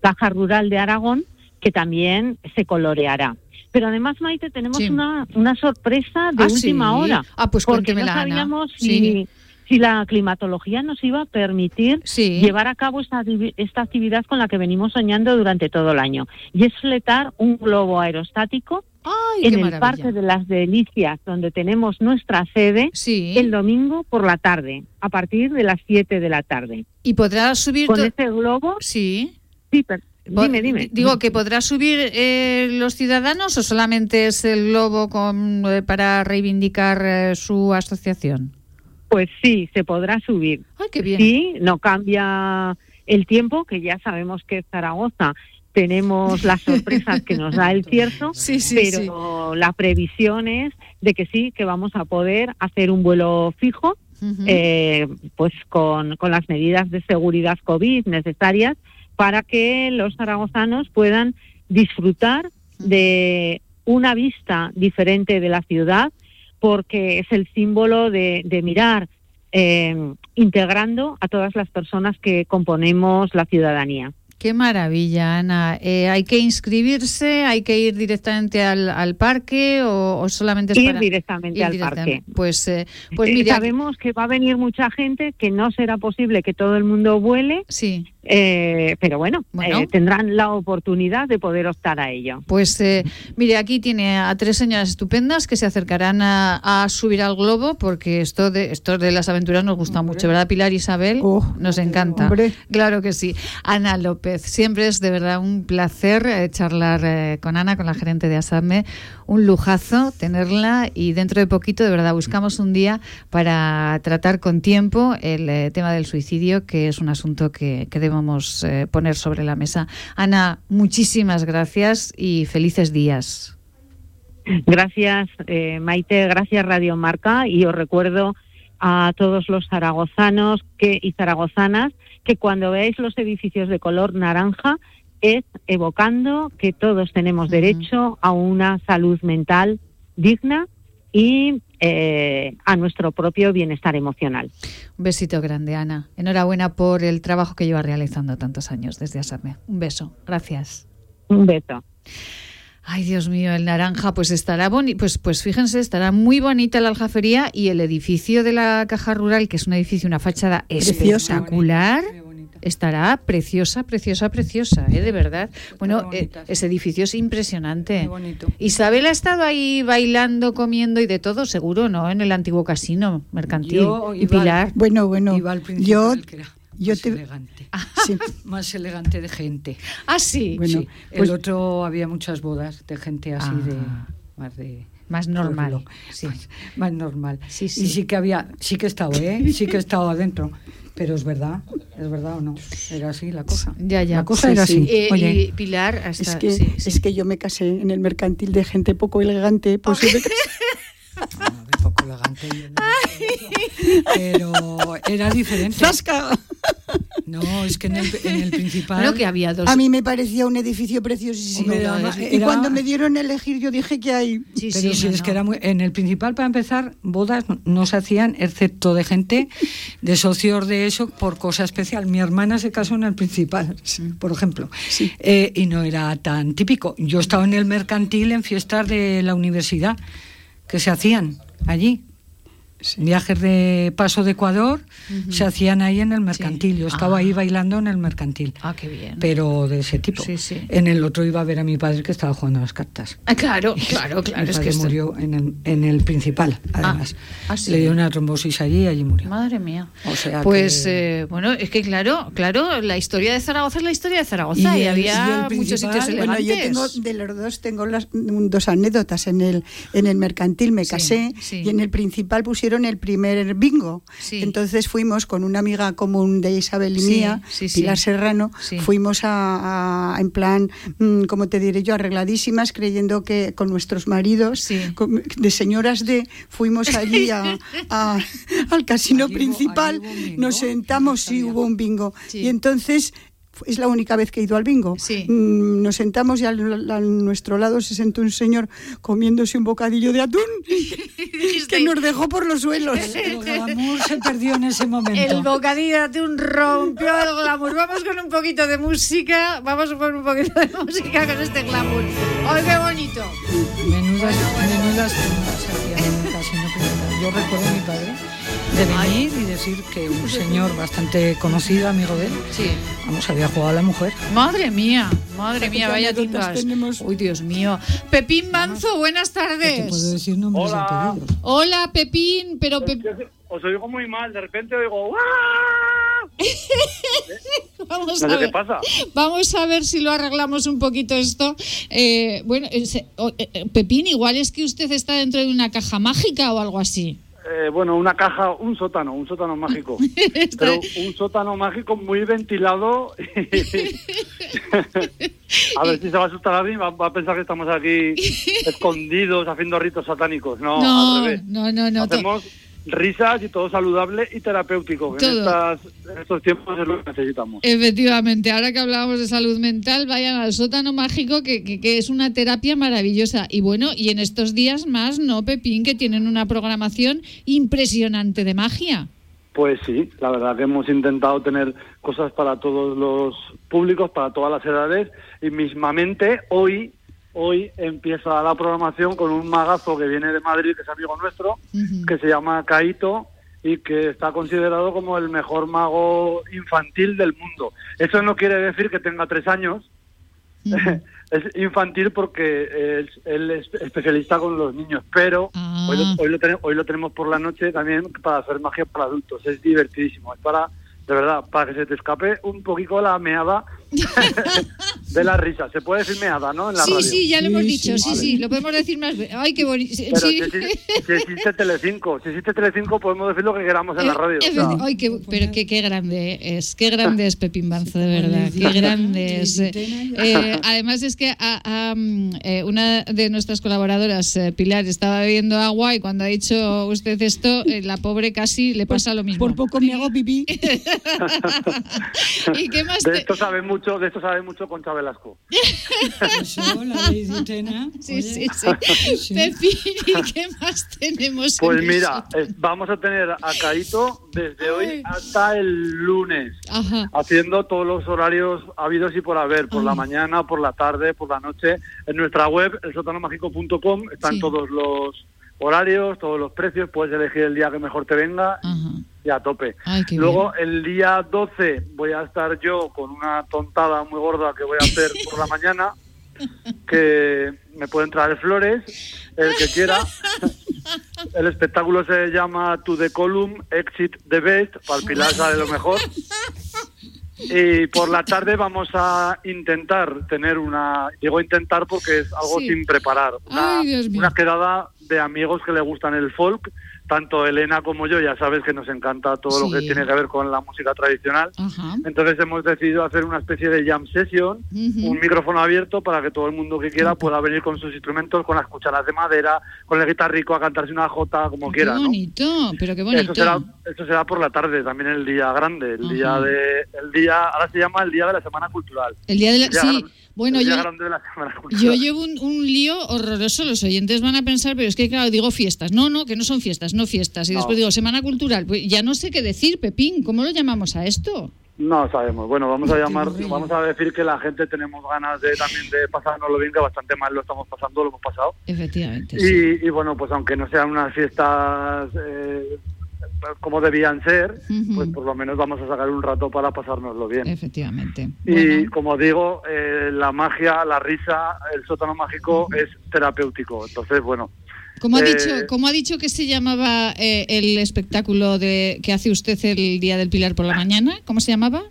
Caja Rural de Aragón, que también se coloreará. Pero además, Maite, tenemos Sí. una, una sorpresa de Ah, última sí. hora. Ah, pues porque no cuéntemela, Ana. sabíamos Sí. si, si la climatología nos iba a permitir llevar a cabo esta, esta actividad con la que venimos soñando durante todo el año. Y es fletar un globo aerostático en el maravilla. Parque de las Delicias, donde tenemos nuestra sede, el domingo por la tarde, a partir de las 7 de la tarde. ¿Y podrá subir con este globo? Sí. Sí, dime, dime. di- Digo, ¿que podrá subir eh, los ciudadanos o solamente es el globo con, eh, para reivindicar eh, su asociación? Pues sí, se podrá subir. qué bien. Sí, no cambia el tiempo, que ya sabemos que es Zaragoza. Tenemos las sorpresas que nos da el cierzo, Sí, sí, pero la previsión es de que sí, que vamos a poder hacer un vuelo fijo, eh, pues con, con las medidas de seguridad COVID necesarias para que los zaragozanos puedan disfrutar de una vista diferente de la ciudad, porque es el símbolo de, de mirar eh, integrando a todas las personas que componemos la ciudadanía. Qué maravilla, Ana. Eh, ¿Hay que inscribirse? ¿Hay que ir directamente al, al parque o, o solamente es Ir para directamente ir al directamente? parque. Pues, eh, pues Eh, mira, sabemos que va a venir mucha gente, que no será posible que todo el mundo vuele, sí. Eh, pero bueno, Bueno. eh, tendrán la oportunidad de poder optar a ello. Pues eh, mire, aquí tiene a tres señoras estupendas que se acercarán a, a subir al globo porque esto de esto de las aventuras nos gusta mucho, ¿verdad? Pilar Isabel nos encanta. hombre. Claro que sí. Ana López, siempre es de verdad un placer eh, charlar con Ana, con la gerente de Asame. Un lujazo tenerla y dentro de poquito, de verdad, buscamos un día para tratar con tiempo el tema del suicidio, que es un asunto que, que debemos eh, poner sobre la mesa. Ana, muchísimas gracias y felices días. Gracias, eh, Maite, gracias Radio Marca y os recuerdo a todos los zaragozanos que, y zaragozanas que cuando veáis los edificios de color naranja es evocando que todos tenemos derecho a una salud mental digna y eh, a nuestro propio bienestar emocional. Un besito grande, Ana. Enhorabuena por el trabajo que lleva realizando tantos años desde Asame. Un beso. Gracias. Un beso. Ay, Dios mío, el naranja, pues estará bonito, pues, pues fíjense, estará muy bonita la aljafería y el edificio de la Caja Rural, que es un edificio, una fachada Preciosa. espectacular. Estará preciosa, preciosa, preciosa, ¿eh? de verdad. Bueno, eh, bonita, ese edificio es impresionante. Qué bonito. Isabel ha estado ahí bailando, comiendo y de todo, seguro, ¿no? En el antiguo casino mercantil. Yo y iba- Pilar. Bueno, bueno, Iba al yo, principal, que era yo más te... elegante. sí. Más elegante de gente. Ah, sí. Bueno, Sí, pues- el otro había muchas bodas de gente así Ah. de más de Más normal. Sí. más, más normal. Sí, sí. Y sí que había, sí que he estado, ¿eh? Sí que he estado adentro. Pero es verdad, es verdad o no. Era así la cosa. Ya, ya. La cosa Sí, era sí. así. Eh, Oye, y Pilar, hasta, Es que, sí, sí. es que yo me casé en el mercantil de gente poco elegante, pues yo me casé- bueno, de poco elegante. Pero era diferente. ¡Zasca! No, es que en el, en el principal. Bueno, que había dos. A mí me parecía un edificio preciosísimo. Y cuando me dieron a elegir, yo dije que hay. Sí, Pero sí, si no, es no. que era muy, en el principal, para empezar, bodas no se hacían, excepto de gente, de socios de eso, por cosa especial. Mi hermana se casó en el principal, por ejemplo, Eh, y no era tan típico. Yo estaba en el mercantil en fiestas de la universidad que se hacían allí. Viajes de paso de Ecuador se hacían ahí en el mercantil. Yo estaba Ah. ahí bailando en el mercantil. Ah, qué bien. Pero de ese tipo. Sí. En el otro iba a ver a mi padre que estaba jugando a las cartas. Ah, claro, claro, claro. Mi Es padre que esto- murió en el, en el principal, además. ah. Le dio una trombosis allí y allí murió. Madre mía. O sea pues que- eh, bueno, es que claro, claro, la historia de Zaragoza es la historia de Zaragoza y, Y el- había y muchos sitios Bueno, yo tengo de los dos tengo las dos anécdotas en el en el mercantil me casé y en el principal pusieron el primer bingo. Sí. Entonces fuimos con una amiga común de Isabel y Sí, mía, sí. Pilar Serrano, fuimos a, a- en plan mm, como te diré yo arregladísimas creyendo que con nuestros maridos con- de señoras de fuimos allí a- a- al casino principal, hubo nos sentamos, sí sabía. hubo un bingo y entonces es la única vez que he ido al bingo. Sí. Mm, Nos sentamos y al, a nuestro lado se sentó un señor comiéndose un bocadillo de atún que nos dejó por los suelos. El glamour se perdió en ese momento. El bocadillo de atún rompió el glamour. Vamos con un poquito de música. Vamos con un poquito de música con este glamour. ¡Ay, qué bonito! Menudas, menudas el casino principal. Yo recuerdo a mi padre de venir y decir que un señor bastante conocido, amigo de él, Sí. vamos, había jugado a la mujer. Madre mía, madre mía, ¿Qué vaya timbas. tenemos? Uy, Dios mío. Pepín Manzo, buenas Te puedo tardes. decir nombres Hola. apellidos. Hola, Pepín, pero Pep- Os oigo muy mal, de repente oigo ¡Ah! vamos No a sé ver. pasa. Vamos a ver si lo arreglamos un poquito esto. Eh, bueno, eh, eh, eh, Pepín, igual es que usted está dentro de una caja mágica o algo así. Eh, bueno, una caja, un sótano, un sótano mágico. Pero un sótano mágico muy ventilado. a ver si se va a asustar a mí, va, va a pensar que estamos aquí escondidos haciendo ritos satánicos. No, No, al revés. no, no, no. Hacemos risas y todo saludable y terapéutico. que En, estas, en estos tiempos es lo que necesitamos. Efectivamente, ahora que hablábamos de salud mental, vayan al sótano mágico, que, que- que es una terapia maravillosa. Y bueno, y en estos días más, ¿no, Pepín? Que tienen una programación impresionante de magia. Pues sí, la verdad que hemos intentado tener cosas para todos los públicos, para todas las edades y mismamente hoy hoy empieza la programación con un magazo que viene de Madrid, que es amigo nuestro, que se llama Caito y que está considerado como el mejor mago infantil del mundo. Eso no quiere decir que tenga tres años, es infantil porque es- él es especialista con los niños, pero Ah. hoy, lo, hoy, lo tenemos, hoy lo tenemos por la noche también para hacer magia para adultos. Es divertidísimo, es para, de verdad, para que se te escape un poquito la meada de la risa. Se puede decir meada, ¿no? En la Sí, radio. sí, ya lo hemos Sí, dicho, sí, sí, lo podemos decir más. ve- Ay, qué bonito. Sí, si, existe- si existe Telecinco, si existe Telecinco podemos decir lo que queramos en la radio. o sea. Efe- Ay, qué, pero qué, qué grande es, qué grande es Pepín Banzo, de verdad, qué grande es. Eh, además es que a- a, mm, eh, una de nuestras colaboradoras, eh, Pilar, estaba bebiendo agua y cuando ha dicho usted esto, eh, la pobre casi le pasa lo mismo. Por poco me hago pipí. ¿Y qué más De esto sabe mucho, de esto sabe mucho Concha Velasco. Eso, la ley de Utena. Sí, sí, sí. Pepín, ¿y qué más tenemos? en Pues mira, eh, vamos a tener a Caito desde hoy hasta el lunes, Ajá. haciendo todos los horarios habidos y por haber, por la mañana, por la tarde, por la noche. En nuestra web, elsótanomágico.com, están Sí. todos los horarios, todos los precios, puedes elegir el día que mejor te venga Ajá. y a tope. Ay, Luego, el día 12 voy a estar yo con una tontada muy gorda que voy a hacer por la mañana, que me pueden traer flores, el que quiera. El espectáculo se llama To the Column, Exit the Best, para el Pilar sale lo mejor. Y por la tarde vamos a intentar tener una, digo intentar porque es algo Sí. sin preparar, una, Ay, una quedada de amigos que le gustan el folk, tanto Elena como yo, ya sabes que nos encanta todo lo que tiene que ver con la música tradicional. Entonces hemos decidido hacer una especie de jam session, un micrófono abierto para que todo el mundo que quiera pueda venir con sus instrumentos, con las cucharas de madera, con el guitarrico a cantarse una jota como quiera, qué ¿no? bonito, pero qué bonito. Eso será, eso será por la tarde, también el día grande, el día de, el día, ahora se llama el día de la Semana Cultural. El día de la... El día Sí, bueno, yo... llevo un, un lío horroroso, los oyentes van a pensar, pero es que claro, digo fiestas. No, no, que no son fiestas, no fiestas. Y No. después digo Semana Cultural. Pues ya no sé qué decir, Pepín, ¿cómo lo llamamos a esto? No sabemos. Bueno, vamos a llamar, vamos a decir que la gente tenemos ganas de también de pasárnoslo bien, que bastante mal lo estamos pasando, lo hemos pasado. Efectivamente. sí. Y bueno, pues aunque no sean unas fiestas eh, como debían ser, Ujú. pues por lo menos vamos a sacar un rato para pasárnoslo bien. Efectivamente. Y Bueno, como digo, eh, la magia, la risa, el sótano mágico es terapéutico. Entonces, bueno, ¿cómo ha, eh, dicho, ¿Cómo ha dicho que se llamaba eh, el espectáculo de que hace usted el Día del Pilar por la mañana? ¿Cómo se llamaba?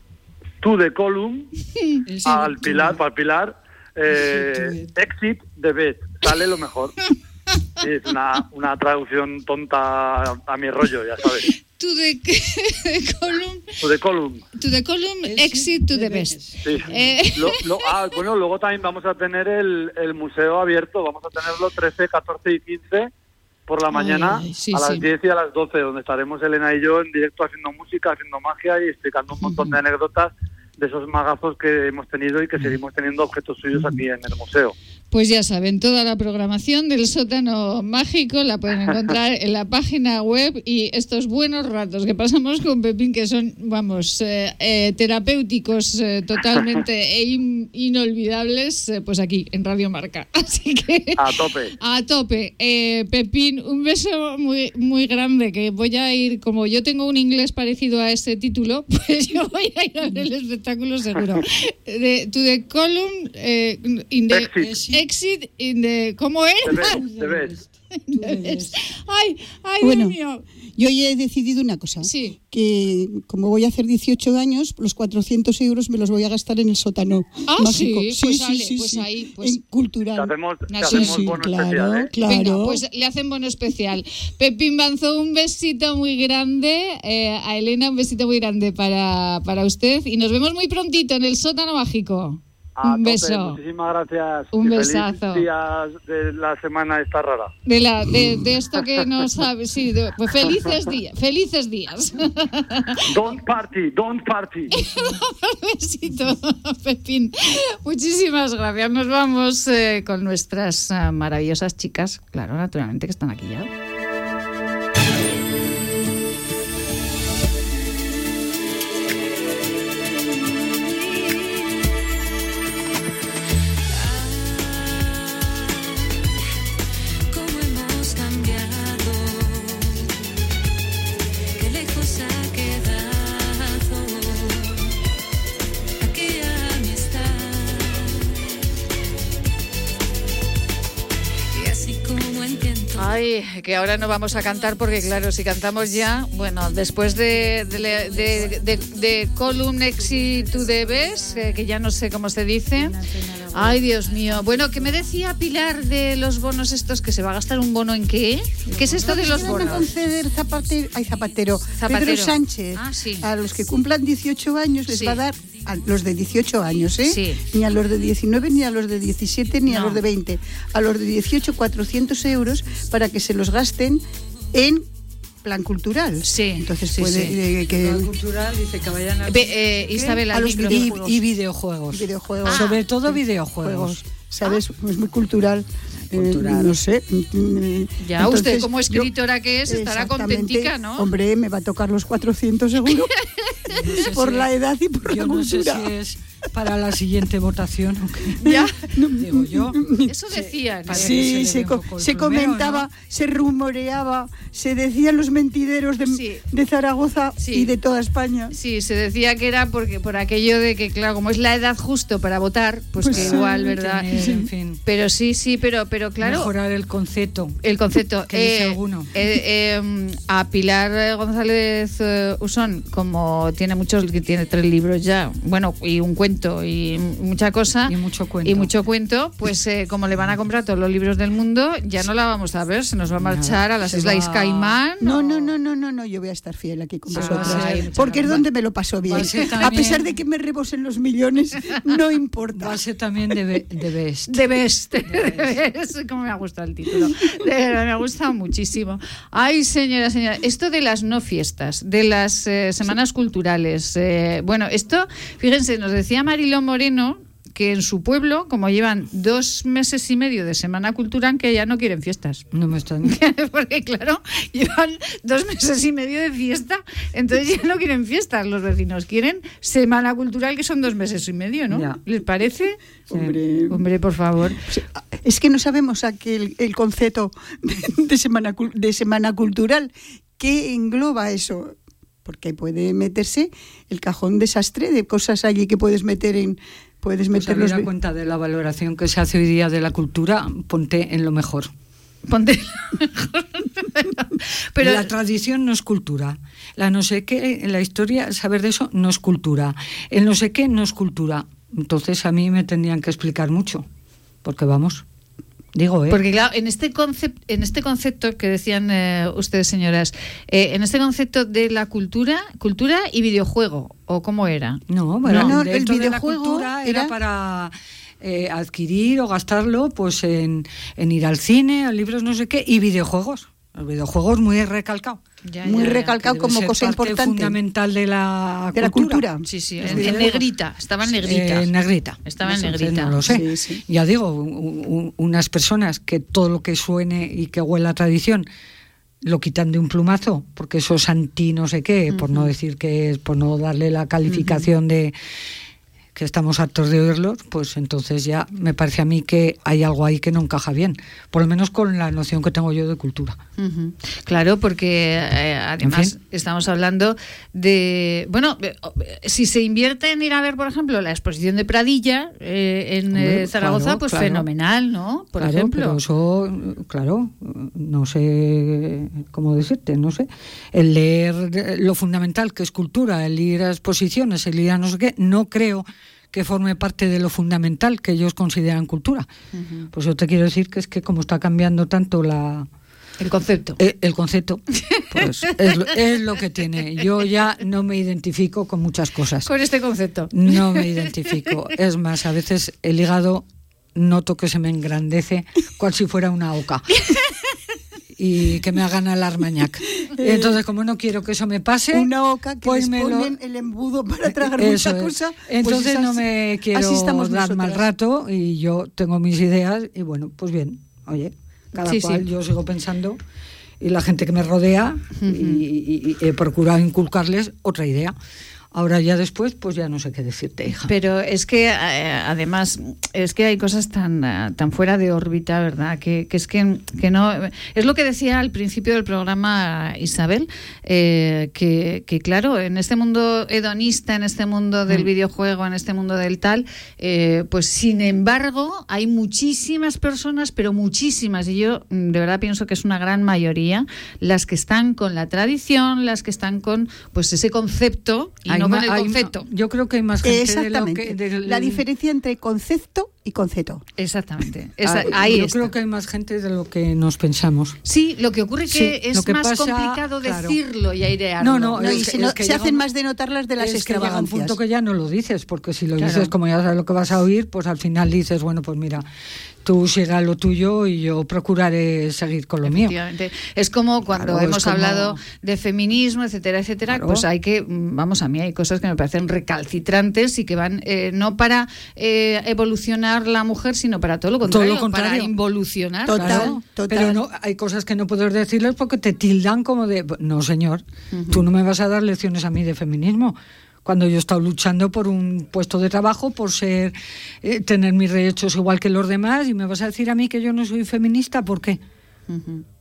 tú de column al pilar, para el pilar, eh, exit de best, sale lo mejor. Sí, es una, una traducción tonta a, mi rollo, ya sabes. To the column, Tú de column. to the column, Exit to the the best. Sí. Eh. Lo- lo- ah, bueno, luego también vamos a tener el, el museo abierto, vamos a tenerlo 13, 14 y 15 por la Ay, mañana ay, sí, a las sí. 10 y a las 12, donde estaremos Elena y yo en directo haciendo música, haciendo magia y explicando un montón de anécdotas de esos magazos que hemos tenido y que seguimos teniendo objetos suyos aquí en el museo. Pues ya saben, toda la programación del sótano mágico la pueden encontrar en la página web y estos buenos ratos que pasamos con Pepín, que son, vamos, eh, eh, terapéuticos eh, totalmente e in- inolvidables, eh, pues aquí, en Radio Marca. Así que... A tope. A tope. Eh, Pepín, un beso muy, muy grande, que voy a ir, como yo tengo un inglés parecido a ese título, pues yo voy a ir a ver el espectáculo seguro. De, to the column, in the Exit. in the, ¿cómo es? Te ves, te ves. Ay, ay, Bueno. Dios mío. Yo ya he decidido una cosa, Sí. que como voy a hacer 18 años, los 400 euros me los voy a gastar en el sótano Ah, mágico. sí, pues dale, pues ahí, pues- en cultural. Te hacemos, te Sí, hacemos sí, bono claro, especial, ¿eh? claro. Venga, pues le hacen bono especial. Pepín Banzo, un besito muy grande. eh, a Elena, un besito muy grande para, para usted. Y nos vemos muy prontito en el sótano mágico. A un tope, beso. Muchísimas gracias. Un y feliz besazo. días de la semana esta rara. De, la, de, de esto que no sabe, sí, de- pues felices días, felices días. Don't party, don't party. Un besito, Pepín. Muchísimas gracias. Nos vamos eh, con nuestras ah, maravillosas chicas, claro, naturalmente que están aquí ya. Ay, que ahora no vamos a cantar porque, claro, si cantamos ya, bueno, después de, de, de, de, de Column Exit to the Best, eh, que ya no sé cómo se dice. Ay, Dios mío. Bueno, ¿qué me decía Pilar de los bonos estos? ¿Que se va a gastar un bono en qué? ¿Qué es esto de los Van a bonos? conceder Zapatero, ay, Zapatero, Zapatero. Pedro Sánchez Ah, sí. a los que cumplan 18 años les Sí. va a dar a los de 18 años, ¿eh? Sí. Ni a los de 19, ni a los de 17, ni a No. los de 20. A los de 18, 400 euros para que se los gasten en plan cultural. Sí, Entonces sí, puede sí. eh, que Plan cultural dice que vayan a... Ve, eh. Isabel, A los micro. y, videojuegos. y videojuegos. videojuegos. Sobre todo videojuegos. ¿Sabes? Es muy cultural. eh, Cultural. no sé. mm, Ya, usted entonces, como yo- escritora que es, estará contentica, ¿no? Hombre, me va a tocar los 400 seguro. sé por si- la edad y por Yo la no sé cultura. si es para la siguiente votación o qué. Ya. Digo yo. Eso decían. Sí, que se se, le ve co- se comentaba, ¿no? se rumoreaba, se decían los mentideros de, Sí. de Zaragoza Sí. y de toda España. Sí, se decía que era porque por aquello de que, claro, como es la edad justo para votar, pues, Pues que sí, igual, ¿verdad? Tener, en fin, Pero sí, sí, pero, pero claro, mejorar el concepto. el concepto. ¿Qué dice eh, alguno? eh, eh, a Pilar González eh, Usón, como tiene muchos, que tiene tres libros ya, bueno, y un cuento y mucha cosa. Y mucho cuento. Y mucho cuento, pues eh, como le van a comprar todos los libros del mundo, ya no la vamos a ver, se nos va a marchar a las se Islas va- Caimán. No, o- no, no, no, no, no, yo voy a estar fiel aquí con Sí, vosotros. va a ser- porque es va- donde me lo paso bien. va a pesar de que me rebosen los millones, no Va importa. a ser también de, be- de best. De Best. De Best. Como me ha gustado el título. De verdad, me ha gustado muchísimo. Ay, señora, señora. Esto de las no fiestas, de las eh, semanas culturales. eh, bueno, esto, fíjense, nos decía Mariló Moreno que en su pueblo, como llevan dos meses y medio de semana cultural, que ya no quieren fiestas. No me están. Porque claro, llevan dos meses y medio de fiesta, entonces ya no quieren fiestas los vecinos, quieren semana cultural que son dos meses y medio, ¿no? Ya. ¿Les parece? Hombre. Hombre, por favor. Es que no sabemos aquí el, el concepto de, de semana, de semana cultural. ¿Qué engloba eso? Porque puede meterse el cajón desastre de cosas allí que puedes meter en. Puedes Pues meter los. habida cuenta de la valoración que se hace hoy día de la cultura, ponte en lo mejor. Ponte. Pero la tradición no es cultura. La no sé qué, la historia, saber de eso no es cultura. El no sé qué no es cultura. Entonces a mí me tendrían que explicar mucho. Porque vamos, digo, ¿eh? Porque claro, en este concepto, en este concepto que decían eh, ustedes, señoras, eh, en este concepto de la cultura, cultura y videojuego, o cómo era. No, bueno, No, no, el de la videojuego cultura era, era- para eh, adquirir o gastarlo pues en, en ir al cine, a libros no sé qué, y videojuegos. Los videojuegos muy recalcado. Ya, muy ya, recalcado que como cosa parte importante. fundamental de la De la cultura. Sí, sí, en, negrita, estaba en negrita. Eh, en negrita. Estaba en negrita. No lo sé. Sí, sí. Ya digo, un- un- unas personas que todo lo que suene y que huela a tradición lo quitan de un plumazo, porque eso es anti no sé qué, por no decir que es, por no darle la calificación de que estamos hartos de oírlos, pues entonces ya me parece a mí que hay algo ahí que no encaja bien, por lo menos con la noción que tengo yo de cultura. Claro, porque eh, además fin. estamos hablando de, bueno, eh, si se invierte en ir a ver, por ejemplo, la exposición de Pradilla eh, en Hombre, eh, Zaragoza, claro, pues claro. fenomenal, ¿no? Por claro, ejemplo. pero eso, claro, no sé cómo decirte, no sé. El leer lo fundamental que es cultura, el ir a exposiciones, el ir a no sé qué, no creo que forme parte de lo fundamental que ellos consideran cultura. Pues yo te quiero decir que es que como está cambiando tanto la El concepto. eh, el concepto, pues es, lo- es lo que tiene. Yo ya no me identifico con muchas cosas. Con este concepto. No me identifico. Es más, a veces el hígado noto que se me engrandece cual si fuera una oca. Y que me hagan al armañac. Entonces, como no quiero que eso me pase, Una oca que pues les me lo- ponen el embudo para tragar eso mucha es. cosa. pues Entonces así- no me quiero así estamos dar mal rato y yo tengo mis ideas y bueno, pues bien, oye, cada Sí, cual sí. yo sigo pensando y la gente que me rodea y- y, y he procurado inculcarles otra idea. Ahora ya después, pues ya no sé qué decirte, hija. Pero es que eh, además es que hay cosas tan eh, tan fuera de órbita, ¿verdad? Que, que es que, que no es lo que decía al principio del programa Isabel, eh, que, que claro, en este mundo hedonista, en este mundo del Mm. videojuego, en este mundo del tal, eh, pues sin embargo hay muchísimas personas, pero muchísimas, y yo mm, de verdad pienso que es una gran mayoría, las que están con la tradición, las que están con pues ese concepto y no con el hay- concepto. Yo creo que hay más gente de lo Exactamente. que... de- La diferencia entre concepto y con Ceto. Exactamente. Esa- Ah, ahí yo está. creo que hay más gente de lo que nos pensamos. Sí, lo que ocurre que Sí, es que más pasa, complicado claro. decirlo y airearlo. No, no, No, es y que- se, no- es que se hacen un- más de notar las de las es que llega un punto que ya no lo dices, porque si lo Claro. dices como ya sabes lo que vas a oír, pues al final dices, bueno, pues mira, tú siga lo tuyo y yo procuraré seguir con lo mío. Es como cuando Claro, hemos como- hablado de feminismo, etcétera, etcétera, Claro. pues hay que, vamos, a mí hay cosas que me parecen recalcitrantes y que van eh, no para eh, evolucionar la mujer, sino para todo lo Todo contrario, lo contrario. para involucionar. Total, Claro, total. Pero no, hay cosas que no puedes decirles porque te tildan como de, no señor, tú no me vas a dar lecciones a mí de feminismo. Cuando yo he estado luchando por un puesto de trabajo, por ser, eh, tener mis derechos igual que los demás, y me vas a decir a mí que yo no soy feminista, ¿por qué?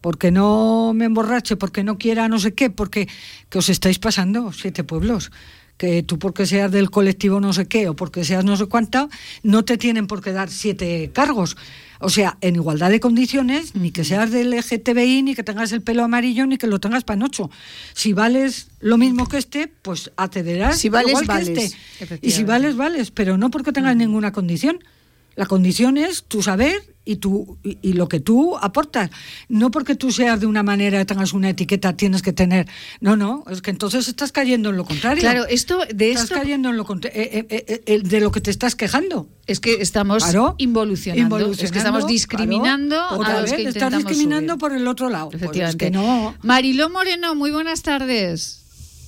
Porque no me emborrache, porque no quiera no sé qué, porque que os estáis pasando siete pueblos. Que tú porque seas del colectivo no sé qué o porque seas no sé cuánta, no te tienen por qué dar siete cargos. O sea, en igualdad de condiciones, ni que seas del LGTBI, ni que tengas el pelo amarillo, ni que lo tengas panocho. Si vales lo mismo que este, pues accederás Si vales, igual que vales. este. Y si vales, vales, pero no porque tengas ninguna condición. La condición es tu saber y, tu, y, y lo que tú aportas. No porque tú seas de una manera, tengas una etiqueta, tienes que tener. No, no, es que entonces estás cayendo en lo contrario. Claro, esto de estás esto cayendo en lo contra- eh, eh, eh, eh, de lo que te estás quejando. es que estamos Claro. involucionando, es que estamos Involucionando, discriminando claro. a Otra los vez, que estás discriminando subir. por el otro lado. Pues es Efectivamente. que no. Mariló Moreno, muy buenas tardes.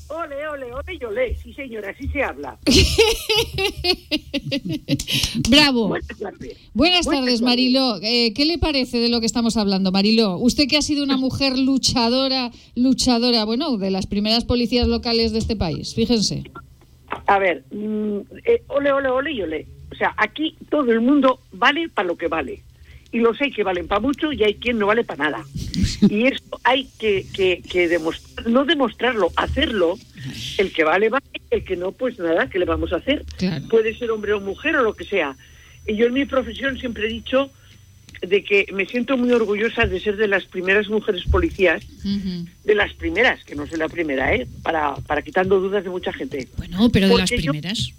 Ole, ole, ole, y ole. Sí, señora, así se habla. Bravo. Buenas tardes. Buenas tardes. Mariló. Eh, ¿Qué le parece de lo que estamos hablando, Mariló? Usted que ha sido una mujer luchadora, luchadora, bueno, de las primeras policías locales de este país, fíjense. A ver, mm, eh, ole, ole, ole y ole. O sea, aquí todo el mundo vale para lo que vale. Y los hay que valen para mucho y hay quien no vale para nada. Y esto hay que, que, que demostrar, no demostrarlo, hacerlo. El que vale, vale. El que no, pues nada, ¿qué le vamos a hacer? Claro. Puede ser hombre o mujer o lo que sea. Y yo en mi profesión siempre he dicho de que me siento muy orgullosa de ser de las primeras mujeres policías de las primeras, que no soy la primera, ¿eh? para, para quitando dudas de mucha gente. Bueno, pero de las yo- primeras.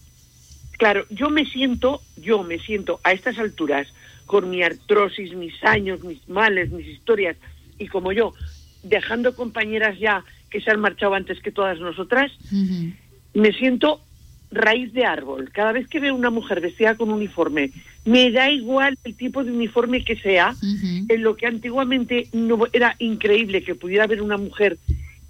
Claro, yo me siento, yo me siento a estas alturas, con mi artrosis, mis años, mis males, mis historias, y como yo, dejando compañeras ya que se han marchado antes que todas nosotras, me siento raíz de árbol. Cada vez que veo una mujer vestida con uniforme, me da igual el tipo de uniforme que sea, en lo que antiguamente no era increíble que pudiera haber una mujer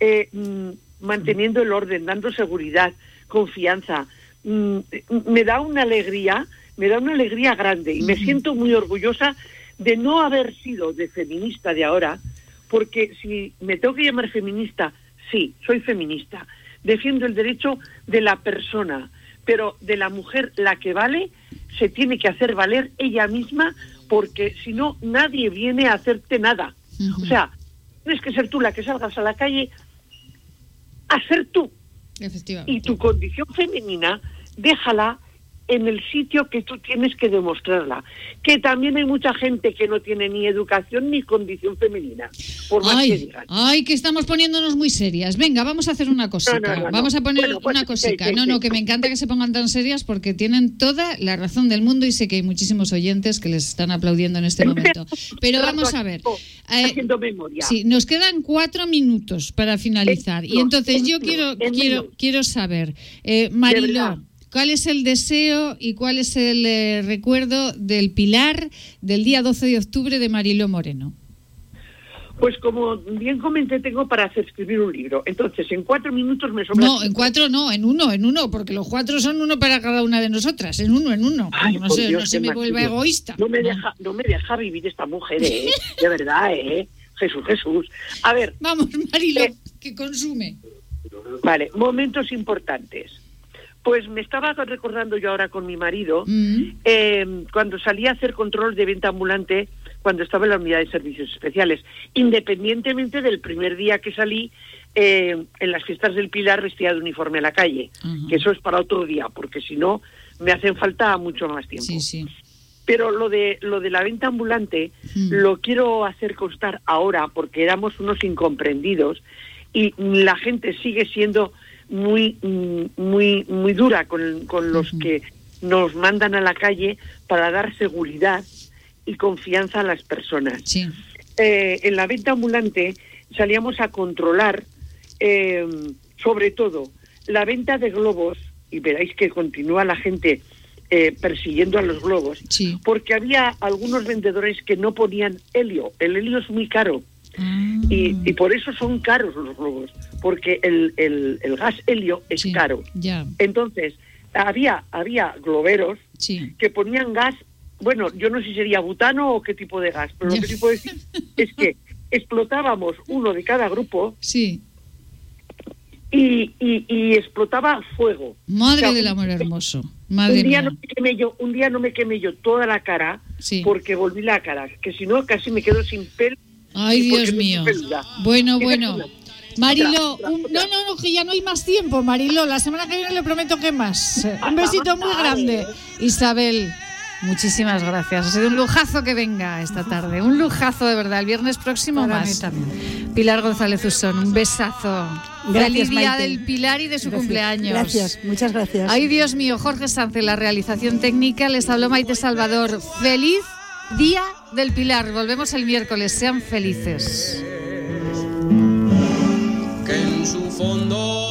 eh, mm, manteniendo el orden, dando seguridad, confianza. Mm, me da una alegría, me da una alegría grande y me siento muy orgullosa de no haber sido de feminista de ahora, porque si me tengo que llamar feminista, sí, soy feminista. Defiendo el derecho de la persona, pero de la mujer la que vale se tiene que hacer valer ella misma porque si no nadie viene a hacerte nada. O sea, tienes que ser tú la que salgas a la calle a ser tú Efectivamente. y tu condición femenina déjala en el sitio que tú tienes que demostrarla. Que también hay mucha gente que no tiene ni educación ni condición femenina, por más que digan. ay, que estamos poniéndonos muy serias. Venga, vamos a hacer una cosica. No, no, no, vamos a poner Bueno, pues, una sí, sí, no, no, que me encanta que se pongan tan serias porque tienen toda la razón del mundo y sé que hay muchísimos oyentes que les están aplaudiendo en este momento. Pero vamos a ver. eh, Haciendo memoria. Sí, nos quedan cuatro minutos para finalizar. Y entonces en yo quiero, quiero, quiero saber, eh, Mariló. ¿Cuál es el deseo y cuál es el eh, recuerdo del pilar del día 12 de octubre de Mariló Moreno? Pues como bien comenté, tengo para hacer escribir un libro. Entonces, en cuatro minutos me sobra... No, en cuatro no, en uno, en uno, porque los cuatro son uno para cada una de nosotras, en uno, en uno. Ay, no se, Dios, no se qué me vuelva egoísta. No me deja, no me deja vivir esta mujer, ¿eh? De verdad, ¿eh? Jesús, Jesús. A ver, Vamos, Mariló, Eh. que consume. Vale, momentos importantes. Pues me estaba recordando yo ahora con mi marido, Mm, eh, cuando salí a hacer control de venta ambulante, cuando estaba en la unidad de servicios especiales, independientemente del primer día que salí eh, en las fiestas del Pilar vestida de uniforme a la calle, que eso es para otro día, porque si no me hacen falta mucho más tiempo. sí, sí. Pero lo de lo de la venta ambulante Mm. lo quiero hacer constar ahora porque éramos unos incomprendidos y la gente sigue siendo muy mm, muy muy dura con, con los que nos mandan a la calle para dar seguridad y confianza a las personas. Sí. Eh, en la venta ambulante salíamos a controlar, eh, sobre todo, la venta de globos, y veréis que continúa la gente eh, persiguiendo a los globos, Sí. porque había algunos vendedores que no ponían helio. El helio es muy caro. Ah. Y, y por eso son caros los globos, porque el, el- el gas helio es caro. Ya. Entonces, había, había globeros Sí. que ponían gas, bueno, yo no sé si sería butano o qué tipo de gas, pero lo que sí puedo decir es que explotábamos uno de cada grupo Sí. y, y, y explotaba fuego. Madre O sea, del amor hermoso. Un día, mía. no me quemé yo, un día no me quemé yo toda la cara Sí. porque volví la cara, que si no casi me quedo sin pelo. Ay, Dios mío. Bueno, bueno. Marilo, un- no, no, no, que ya no hay más tiempo, Marilo. La semana que viene le prometo que más. Un besito muy grande. Isabel, muchísimas gracias. Ha sido un lujazo que venga esta tarde. Un lujazo de verdad. El viernes próximo Para mí más. también. Pilar González Usón, un besazo. Gracias, Feliz día Maite. del Pilar y de su Gracias. cumpleaños. Gracias, muchas gracias. Ay, Dios mío, Jorge Sánchez, la realización técnica. Les habló Maite Salvador. Feliz día del Pilar. Volvemos el miércoles. Sean felices. que en su fondo